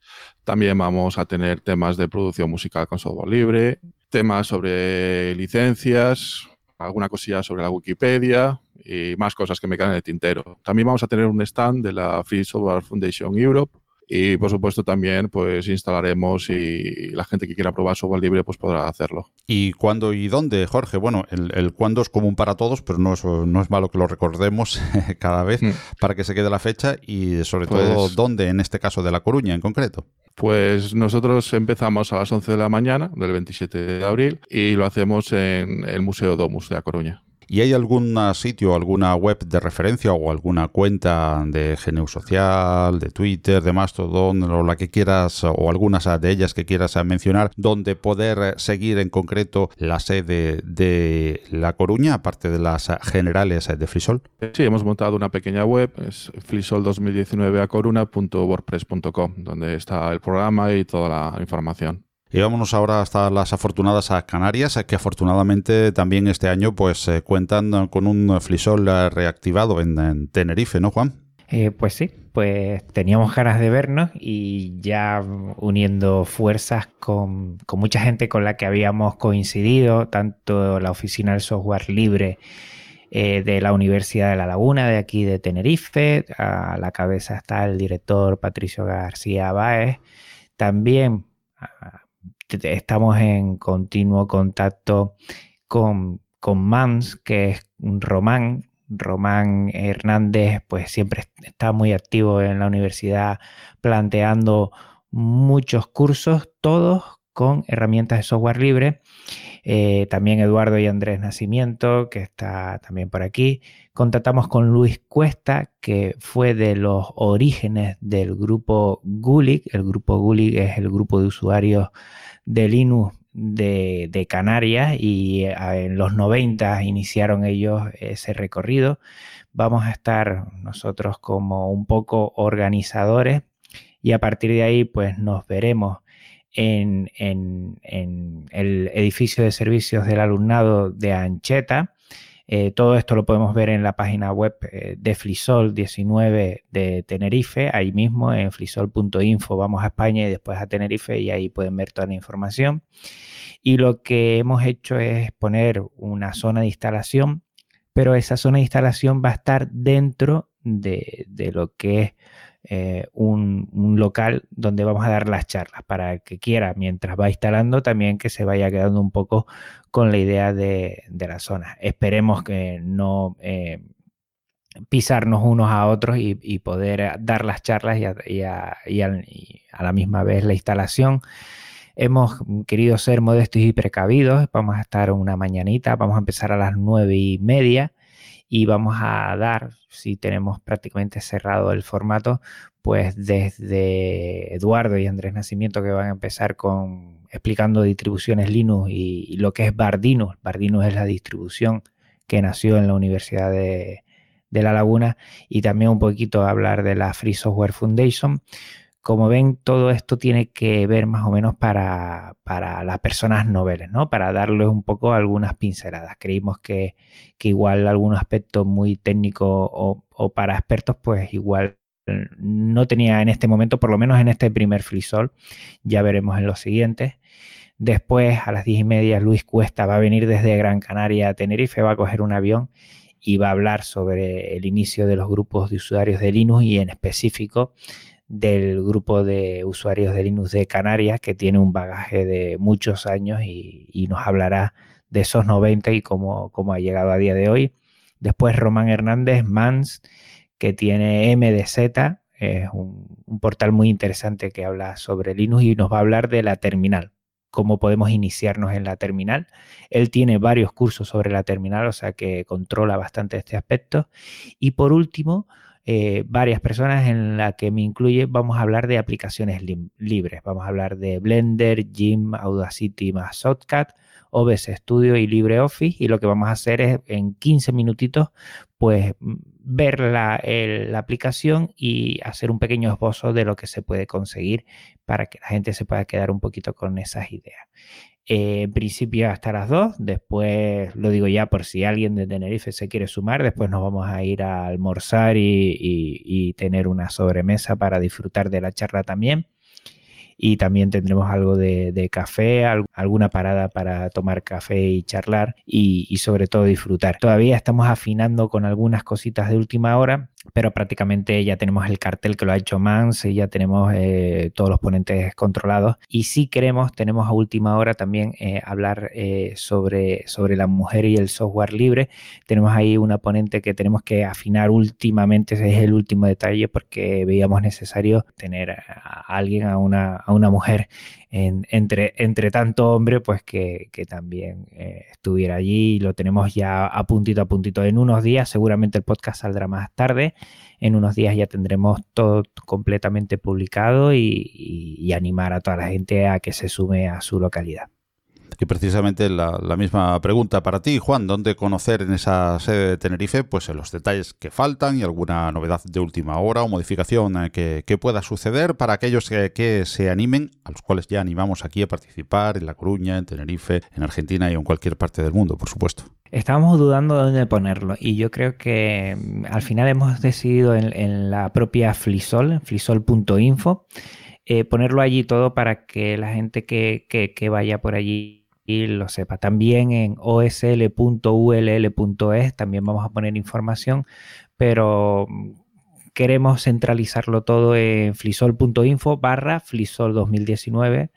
También vamos a tener temas de producción musical con software libre, temas sobre licencias, alguna cosilla sobre la Wikipedia, y más cosas que me quedan en el tintero. También vamos a tener un stand de la Free Software Foundation Europe y por supuesto también pues instalaremos y la gente que quiera probar software libre pues podrá hacerlo. ¿Y cuándo y dónde, Jorge? Bueno, el, el cuándo es común para todos, pero no es, no es malo que lo recordemos cada vez mm. para que se quede la fecha y sobre todo pues dónde, en este caso de La Coruña en concreto. Pues nosotros empezamos a las 11 de la mañana del 27 de abril y lo hacemos en el Museo Domus de La Coruña. ¿Y hay algún sitio, alguna web de referencia o alguna cuenta de GNU Social, de Twitter, de Mastodon, o la que quieras, o algunas de ellas que quieras mencionar, donde poder seguir en concreto la sede de La Coruña, aparte de las generales de Frisol? Sí, hemos montado una pequeña web, es frisol2019acoruna.wordpress.com, donde está el programa y toda la información. Y vámonos ahora hasta las afortunadas a Canarias, que afortunadamente también este año pues eh, cuentan con un flisol reactivado en, Tenerife, ¿no, Juan? Eh, pues sí, pues teníamos ganas de vernos y ya uniendo fuerzas con, mucha gente con la que habíamos coincidido, tanto la Oficina del Software Libre eh, de la Universidad de La Laguna, de aquí de Tenerife, a la cabeza está el director Patricio García Báez. También ah, estamos en continuo contacto con, con Mans, que es Román, Román Hernández pues siempre está muy activo en la universidad planteando muchos cursos, todos con herramientas de software libre. Eh, también Eduardo y Andrés Nacimiento, que está también por aquí. Contactamos con Luis Cuesta, que fue de los orígenes del grupo Gulig. El grupo Gulig es el grupo de usuarios de Linux de, Canarias y eh, en los 90 iniciaron ellos ese recorrido. Vamos a estar nosotros como un poco organizadores y a partir de ahí pues nos veremos en, el edificio de servicios del alumnado de Ancheta. Eh, todo esto lo podemos ver en la página web eh, de Flisol 19 de Tenerife, ahí mismo en flisol.info vamos a España y después a Tenerife y ahí pueden ver toda la información. Y lo que hemos hecho es poner una zona de instalación, pero esa zona de instalación va a estar dentro de, lo que es eh, un, local donde vamos a dar las charlas para el que quiera, mientras va instalando, también que se vaya quedando un poco con la idea de, la zona. Esperemos que no eh, pisarnos unos a otros y, poder dar las charlas y a la misma vez la instalación. Hemos querido ser modestos y precavidos. Vamos a estar una mañanita, vamos a empezar a las nueve y media y vamos a dar, si tenemos prácticamente cerrado el formato, pues desde Eduardo y Andrés Nacimiento que van a empezar con explicando distribuciones Linux y, lo que es Bardinus. Bardinus es la distribución que nació en la Universidad de, de La Laguna y también un poquito hablar de la Free Software Foundation como ven, todo esto tiene que ver más o menos para, las personas noveles, ¿no? Para darles un poco algunas pinceladas. Creímos que, igual algún aspecto muy técnico o, para expertos, pues igual no tenía en este momento, por lo menos en este primer frisol. Ya veremos en los siguientes. Después, a las diez y media, Luis Cuesta va a venir desde Gran Canaria a Tenerife, va a coger un avión y va a hablar sobre el inicio de los grupos de usuarios de Linux y en específico del grupo de usuarios de Linux de Canarias, que tiene un bagaje de muchos años y, nos hablará de esos 90 y cómo, cómo, ha llegado a día de hoy. Después Román Hernández, Mans, que tiene MDZ, es un, un, portal muy interesante que habla sobre Linux y nos va a hablar de la terminal, cómo podemos iniciarnos en la terminal. Él tiene varios cursos sobre la terminal, o sea que controla bastante este aspecto. Y por último, eh, varias personas en la que me incluye, vamos a hablar de aplicaciones libres. Vamos a hablar de Blender, Gym, Audacity más Shotcut, OBS Studio y LibreOffice. Y lo que vamos a hacer es en 15 minutitos, pues ver la, la aplicación y hacer un pequeño esbozo de lo que se puede conseguir para que la gente se pueda quedar un poquito con esas ideas. Eh, en principio hasta las 2, después lo digo ya por si alguien de Tenerife se quiere sumar, después nos vamos a ir a almorzar y tener una sobremesa para disfrutar de la charla también y también tendremos algo de, café, alguna parada para tomar café y charlar y, sobre todo disfrutar. Todavía estamos afinando con algunas cositas de última hora, pero prácticamente ya tenemos el cartel que lo ha hecho Mans y ya tenemos eh, todos los ponentes controlados. Y si queremos, tenemos a última hora también eh, hablar eh, sobre, sobre la mujer y el software libre. Tenemos ahí una ponente que tenemos que afinar últimamente, ese es el último detalle porque veíamos necesario tener a alguien, a una a una mujer entre, entre tanto hombre, pues que, también eh, estuviera allí. Lo tenemos ya a puntito a puntito. En unos días, seguramente el podcast saldrá más tarde. En unos días ya tendremos todo completamente publicado y animar a toda la gente a que se sume a su localidad. Y precisamente la, misma pregunta para ti, Juan, ¿dónde conocer en esa sede de Tenerife pues los detalles que faltan y alguna novedad de última hora o modificación eh, que, pueda suceder para aquellos que, se animen, a los cuales ya animamos aquí a participar en La Coruña, en Tenerife, en Argentina y en cualquier parte del mundo, por supuesto? Estábamos dudando de dónde ponerlo y yo creo que mm, al final hemos decidido en, la propia Flisol, flisol.info, eh, ponerlo allí todo para que la gente que, vaya por allí lo sepa. También en osl.ull.es también vamos a poner información, pero mm, queremos centralizarlo todo en flisol.info barra flisol 2019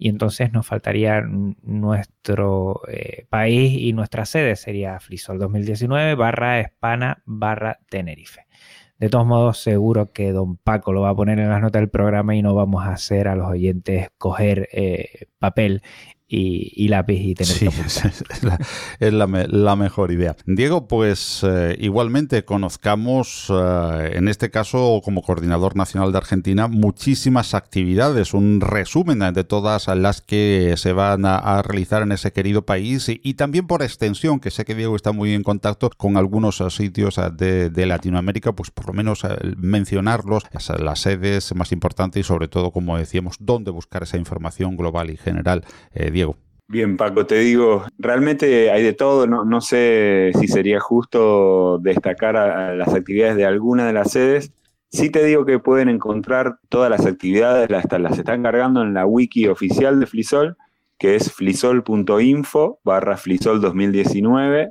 y entonces nos faltaría nuestro eh, país y nuestra sede sería Flisol 2019 barra Espana barra Tenerife. De todos modos, seguro que don Paco lo va a poner en las notas del programa y no vamos a hacer a los oyentes coger eh, papel y, lápiz y tener sí, es, la, mejor idea. Diego, pues eh, igualmente conozcamos, eh, en este caso como coordinador nacional de Argentina, muchísimas actividades, un resumen de todas las que se van a, realizar en ese querido país y, también por extensión, que sé que Diego está muy en contacto con algunos sitios de, de Latinoamérica, pues por lo menos eh, mencionarlos, las sedes más importantes y sobre todo, como decíamos, dónde buscar esa información global y general. Bien, Paco, te digo, realmente hay de todo, no, sé si sería justo destacar las actividades de alguna de las sedes. Sí te digo que pueden encontrar todas las actividades, las, las están cargando en la wiki oficial de Flisol, que es flisol.info barra flisol 2019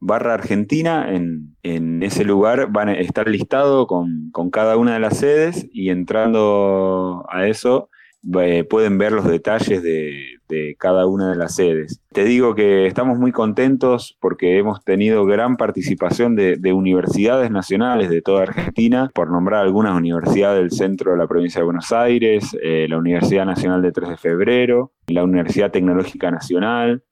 barra Argentina. En, ese lugar van a estar listado con cada una de las sedes y entrando a eso eh, pueden ver los detalles de, cada una de las sedes. Te digo que estamos muy contentos porque hemos tenido gran participación de, universidades nacionales de toda Argentina, por nombrar algunas universidades del centro de la provincia de Buenos Aires, eh, la Universidad Nacional de 3 de Febrero, la Universidad Tecnológica Nacional,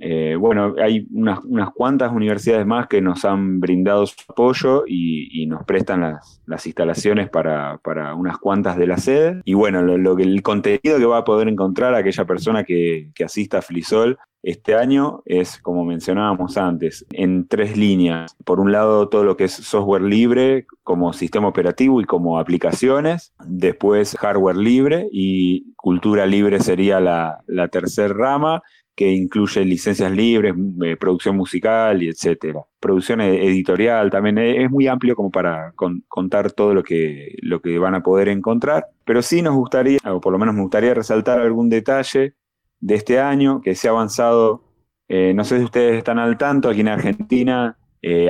eh, bueno, hay unas, cuantas universidades más que nos han brindado su apoyo y, nos prestan las, instalaciones para, unas cuantas de la sede. Y bueno, lo, el contenido que va a poder encontrar aquella persona que, que asista a Flisol este año es, como mencionábamos antes, en tres líneas. Por un lado, todo lo que es software libre como sistema operativo y como aplicaciones. Después, hardware libre y cultura libre sería la tercera rama que incluye licencias libres, eh, producción musical y etcétera. Producción e-, editorial también eh, es muy amplio como para contar todo lo que, lo que van a poder encontrar, pero sí nos gustaría, o por lo menos me gustaría resaltar algún detalle de este año que se ha avanzado, eh, no sé si ustedes están al tanto, aquí en Argentina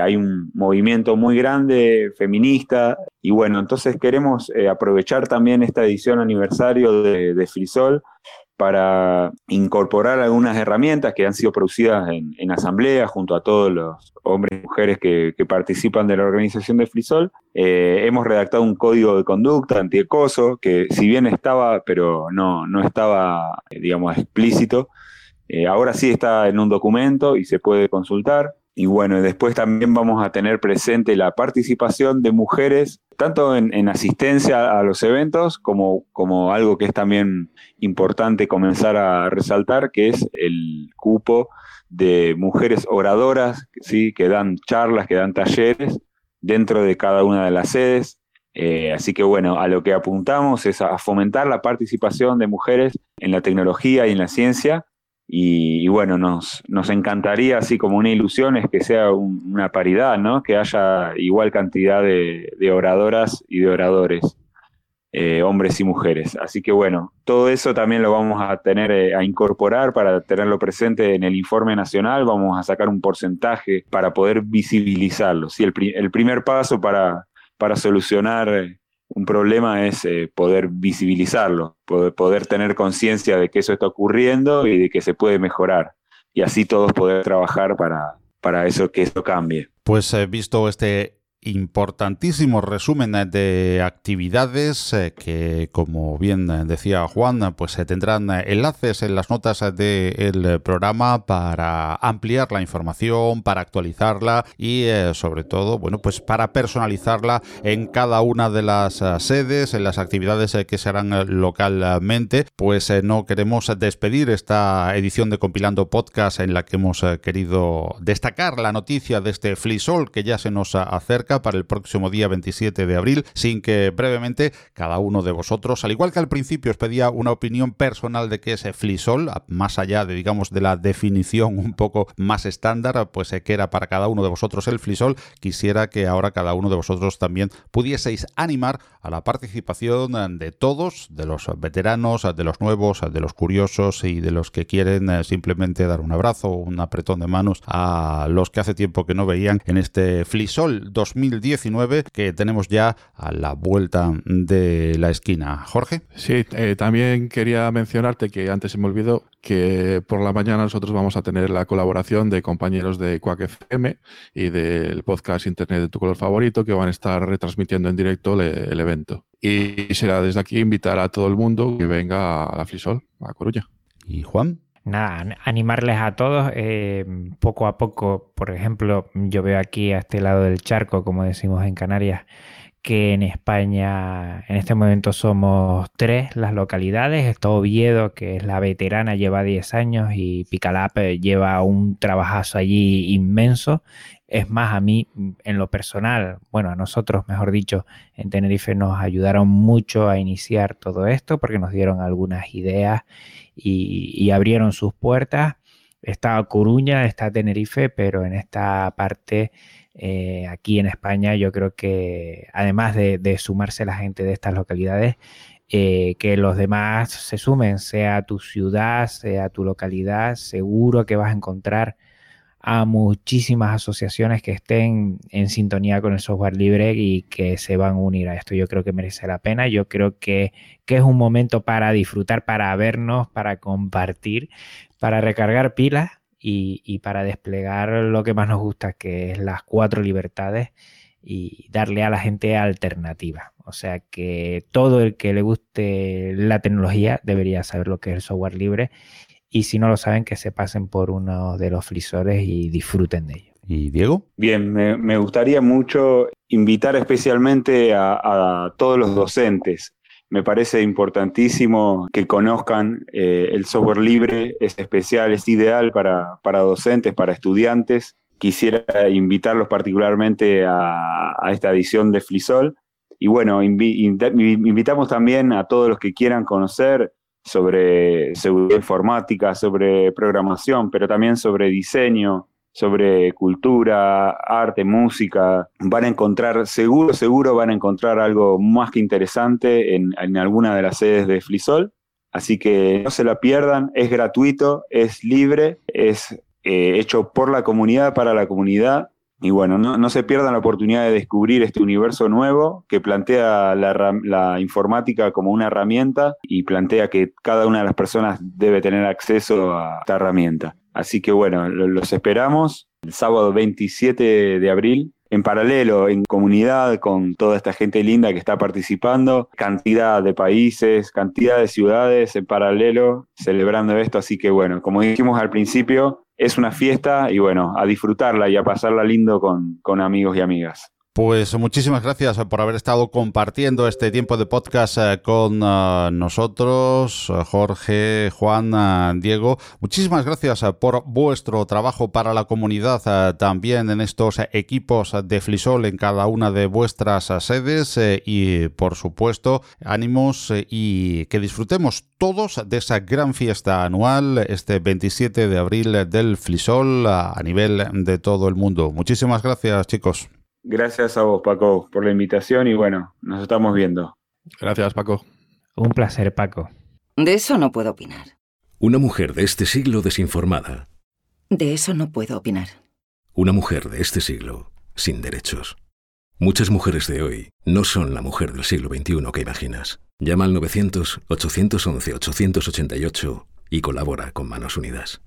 hay un movimiento muy grande feminista y bueno, entonces queremos aprovechar también esta edición aniversario de, de Frisol para incorporar algunas herramientas que han sido producidas en, asamblea junto a todos los hombres y mujeres que, participan de la organización de Frisol. Eh, hemos redactado un código de conducta antiecoso que si bien estaba, pero no, no estaba, digamos, explícito, eh, ahora sí está en un documento y se puede consultar. Y bueno, después también vamos a tener presente la participación de mujeres, tanto en, asistencia a los eventos como, como algo que es también importante comenzar a resaltar, que es el cupo de mujeres oradoras, ¿sí? que dan charlas, que dan talleres dentro de cada una de las sedes. Eh, así que bueno, a lo que apuntamos es a fomentar la participación de mujeres en la tecnología y en la ciencia y, bueno, nos, nos, encantaría, así como una ilusión, es que sea una paridad, ¿no? Que haya igual cantidad de, oradoras y de oradores, eh, hombres y mujeres. Así que bueno, todo eso también lo vamos a tener eh, a incorporar para tenerlo presente en el informe nacional. Vamos a sacar un porcentaje para poder visibilizarlo. El, el primer paso para, para solucionar eh, un problema es eh, poder visibilizarlo, poder, tener conciencia de que eso está ocurriendo y de que se puede mejorar. Y así todos poder trabajar para, para eso que eso cambie. Pues he visto este importantísimo resumen de actividades eh, que, como bien decía Juan, pues se tendrán enlaces en las notas del programa para ampliar la información, para actualizarla y eh, sobre todo, bueno, pues para personalizarla en cada una de las eh, sedes, en las actividades que se harán localmente. Pues no queremos despedir esta edición de Compilando Podcast en la que hemos querido destacar la noticia de este Flisol que ya se nos acerca para el próximo día 27 de abril, sin que brevemente cada uno de vosotros, al igual que al principio os pedía una opinión personal de qué es Flisol, más allá de digamos de la definición un poco más estándar, pues eh, que era para cada uno de vosotros el Flisol, quisiera que ahora cada uno de vosotros también pudieseis animar a la participación de todos, de los veteranos, de los nuevos, de los curiosos y de los que quieren eh, simplemente dar un abrazo o un apretón de manos a los que hace tiempo que no veían en este Flisol 2019 que tenemos ya a la vuelta de la esquina. Jorge. Sí, eh, también quería mencionarte que antes se me olvidó que por la mañana nosotros vamos a tener la colaboración de compañeros de Quack FM y del podcast Internet de tu color favorito que van a estar retransmitiendo en directo el evento. Y será desde aquí invitar a todo el mundo que venga a la Flisol, a Coruña. ¿Y Juan? Nada, animarles a todos eh, poco a poco. Por ejemplo, yo veo aquí a este lado del charco, como decimos en Canarias, que en España en este momento somos tres las localidades. Está Oviedo, que es la veterana, lleva 10 años y Picalap lleva un trabajazo allí inmenso. Es más, a mí, en lo personal, bueno, a nosotros, mejor dicho, en Tenerife nos ayudaron mucho a iniciar todo esto porque nos dieron algunas ideas y, abrieron sus puertas. Está Coruña, está Tenerife, pero en esta parte eh, aquí en España yo creo que además de, sumarse la gente de estas localidades, eh, que los demás se sumen, sea tu ciudad, sea tu localidad, seguro que vas a encontrar a muchísimas asociaciones que estén en sintonía con el software libre y que se van a unir a esto. Yo creo que merece la pena. Yo creo que, que es un momento para disfrutar, para vernos, para compartir, para recargar pilas y, para desplegar lo que más nos gusta, que es las cuatro libertades y darle a la gente alternativa. O sea que todo el que le guste la tecnología debería saber lo que es el software libre y si no lo saben que se pasen por uno de los frisores y disfruten de ello. ¿Y Diego? Bien, me, gustaría mucho invitar especialmente a todos los docentes me parece importantísimo que conozcan eh, el software libre, es especial, es ideal para, docentes, para estudiantes. Quisiera invitarlos particularmente a, esta edición de Flisol. Y bueno, invitamos también a todos los que quieran conocer sobre seguridad informática, sobre programación, pero también sobre diseño, sobre cultura, arte, música. Van a encontrar, seguro, seguro van a encontrar algo más que interesante en, alguna de las sedes de Flisol. Así que no se la pierdan, es gratuito, es libre, es eh, hecho por la comunidad, para la comunidad. Y bueno, no, se pierdan la oportunidad de descubrir este universo nuevo que plantea la, informática como una herramienta y plantea que cada una de las personas debe tener acceso a esta herramienta. Así que bueno, los esperamos el sábado 27 de abril en paralelo, en comunidad con toda esta gente linda que está participando, cantidad de países, cantidad de ciudades en paralelo celebrando esto. Así que bueno, como dijimos al principio, es una fiesta y bueno, a disfrutarla y a pasarla lindo con, con amigos y amigas. Pues muchísimas gracias por haber estado compartiendo este tiempo de podcast eh, con eh, nosotros, eh, Jorge, Juan, Diego. Muchísimas gracias por vuestro trabajo para la comunidad también en estos equipos de Flisol en cada una de vuestras sedes y por supuesto ánimos y que disfrutemos todos de esa gran fiesta anual este 27 de abril del Flisol a nivel de todo el mundo. Muchísimas gracias chicos. Gracias a vos, Paco, por la invitación y bueno, nos estamos viendo. Gracias, Paco. Un placer, Paco. De eso no puedo opinar. Una mujer de este siglo desinformada. De eso no puedo opinar. Una mujer de este siglo sin derechos. Muchas mujeres de hoy no son la mujer del siglo XXI que imaginas. Llama al 900-811-888 y colabora con Manos Unidas.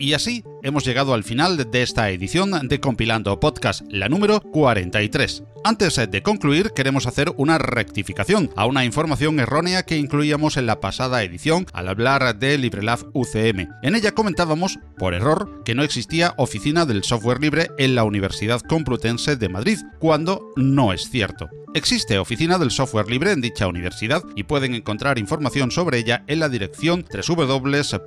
Y así hemos llegado al final de esta edición de Compilando Podcast, la número 43. Antes de concluir, queremos hacer una rectificación a una información errónea que incluíamos en la pasada edición al hablar de LibreLab UCM. En ella comentábamos, por error, que no existía oficina del software libre en la Universidad Complutense de Madrid, cuando no es cierto. Existe oficina del software libre en dicha universidad y pueden encontrar información sobre ella en la dirección www.ucm.es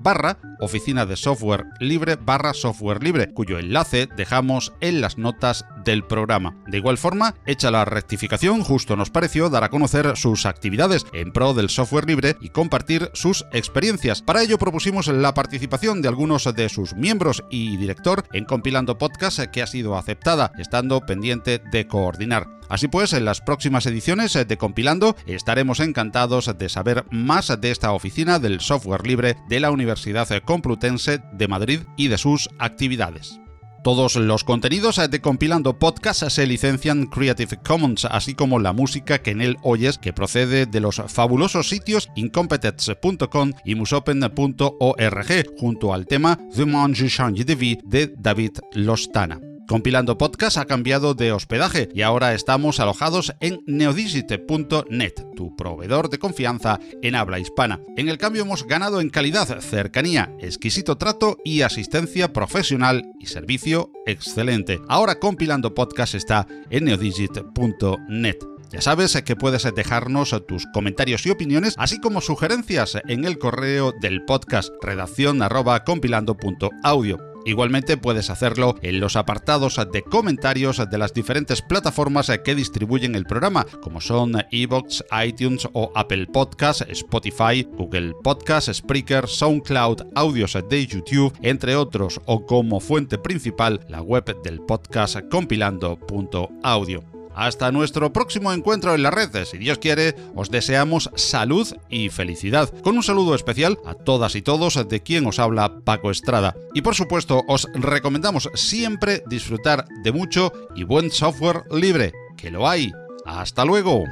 barra oficina de software libre barra software libre, cuyo enlace dejamos en las notas del programa. De igual forma, hecha la rectificación, justo nos pareció dar a conocer sus actividades en pro del software libre y compartir sus experiencias. Para ello propusimos la participación de algunos de sus miembros y director en compilando podcast que ha sido aceptada, estando pendiente de coordinar. Así pues, en las próximas ediciones de Compilando estaremos encantados de saber más de esta oficina del software libre de la Universidad Complutense de Madrid y de sus actividades. Todos los contenidos de Compilando Podcast se licencian Creative Commons, así como la música que en él oyes que procede de los fabulosos sitios incompetence.com y musopen.org, junto al tema The Mange Change de David Lostana. Compilando Podcast ha cambiado de hospedaje y ahora estamos alojados en neodigit.net, tu proveedor de confianza en habla hispana. En el cambio hemos ganado en calidad, cercanía, exquisito trato y asistencia profesional y servicio excelente. Ahora Compilando Podcast está en neodigit.net. Ya sabes que puedes dejarnos tus comentarios y opiniones, así como sugerencias en el correo del podcast redacción arroba. Igualmente puedes hacerlo en los apartados de comentarios de las diferentes plataformas que distribuyen el programa, como son Evox, iTunes o Apple Podcasts, Spotify, Google Podcasts, Spreaker, SoundCloud, audios de YouTube, entre otros, o como fuente principal la web del podcast compilando.audio. Hasta nuestro próximo encuentro en la red. Si Dios quiere, os deseamos salud y felicidad. Con un saludo especial a todas y todos de quien os habla Paco Estrada. Y por supuesto, os recomendamos siempre disfrutar de mucho y buen software libre. Que lo hay. Hasta luego.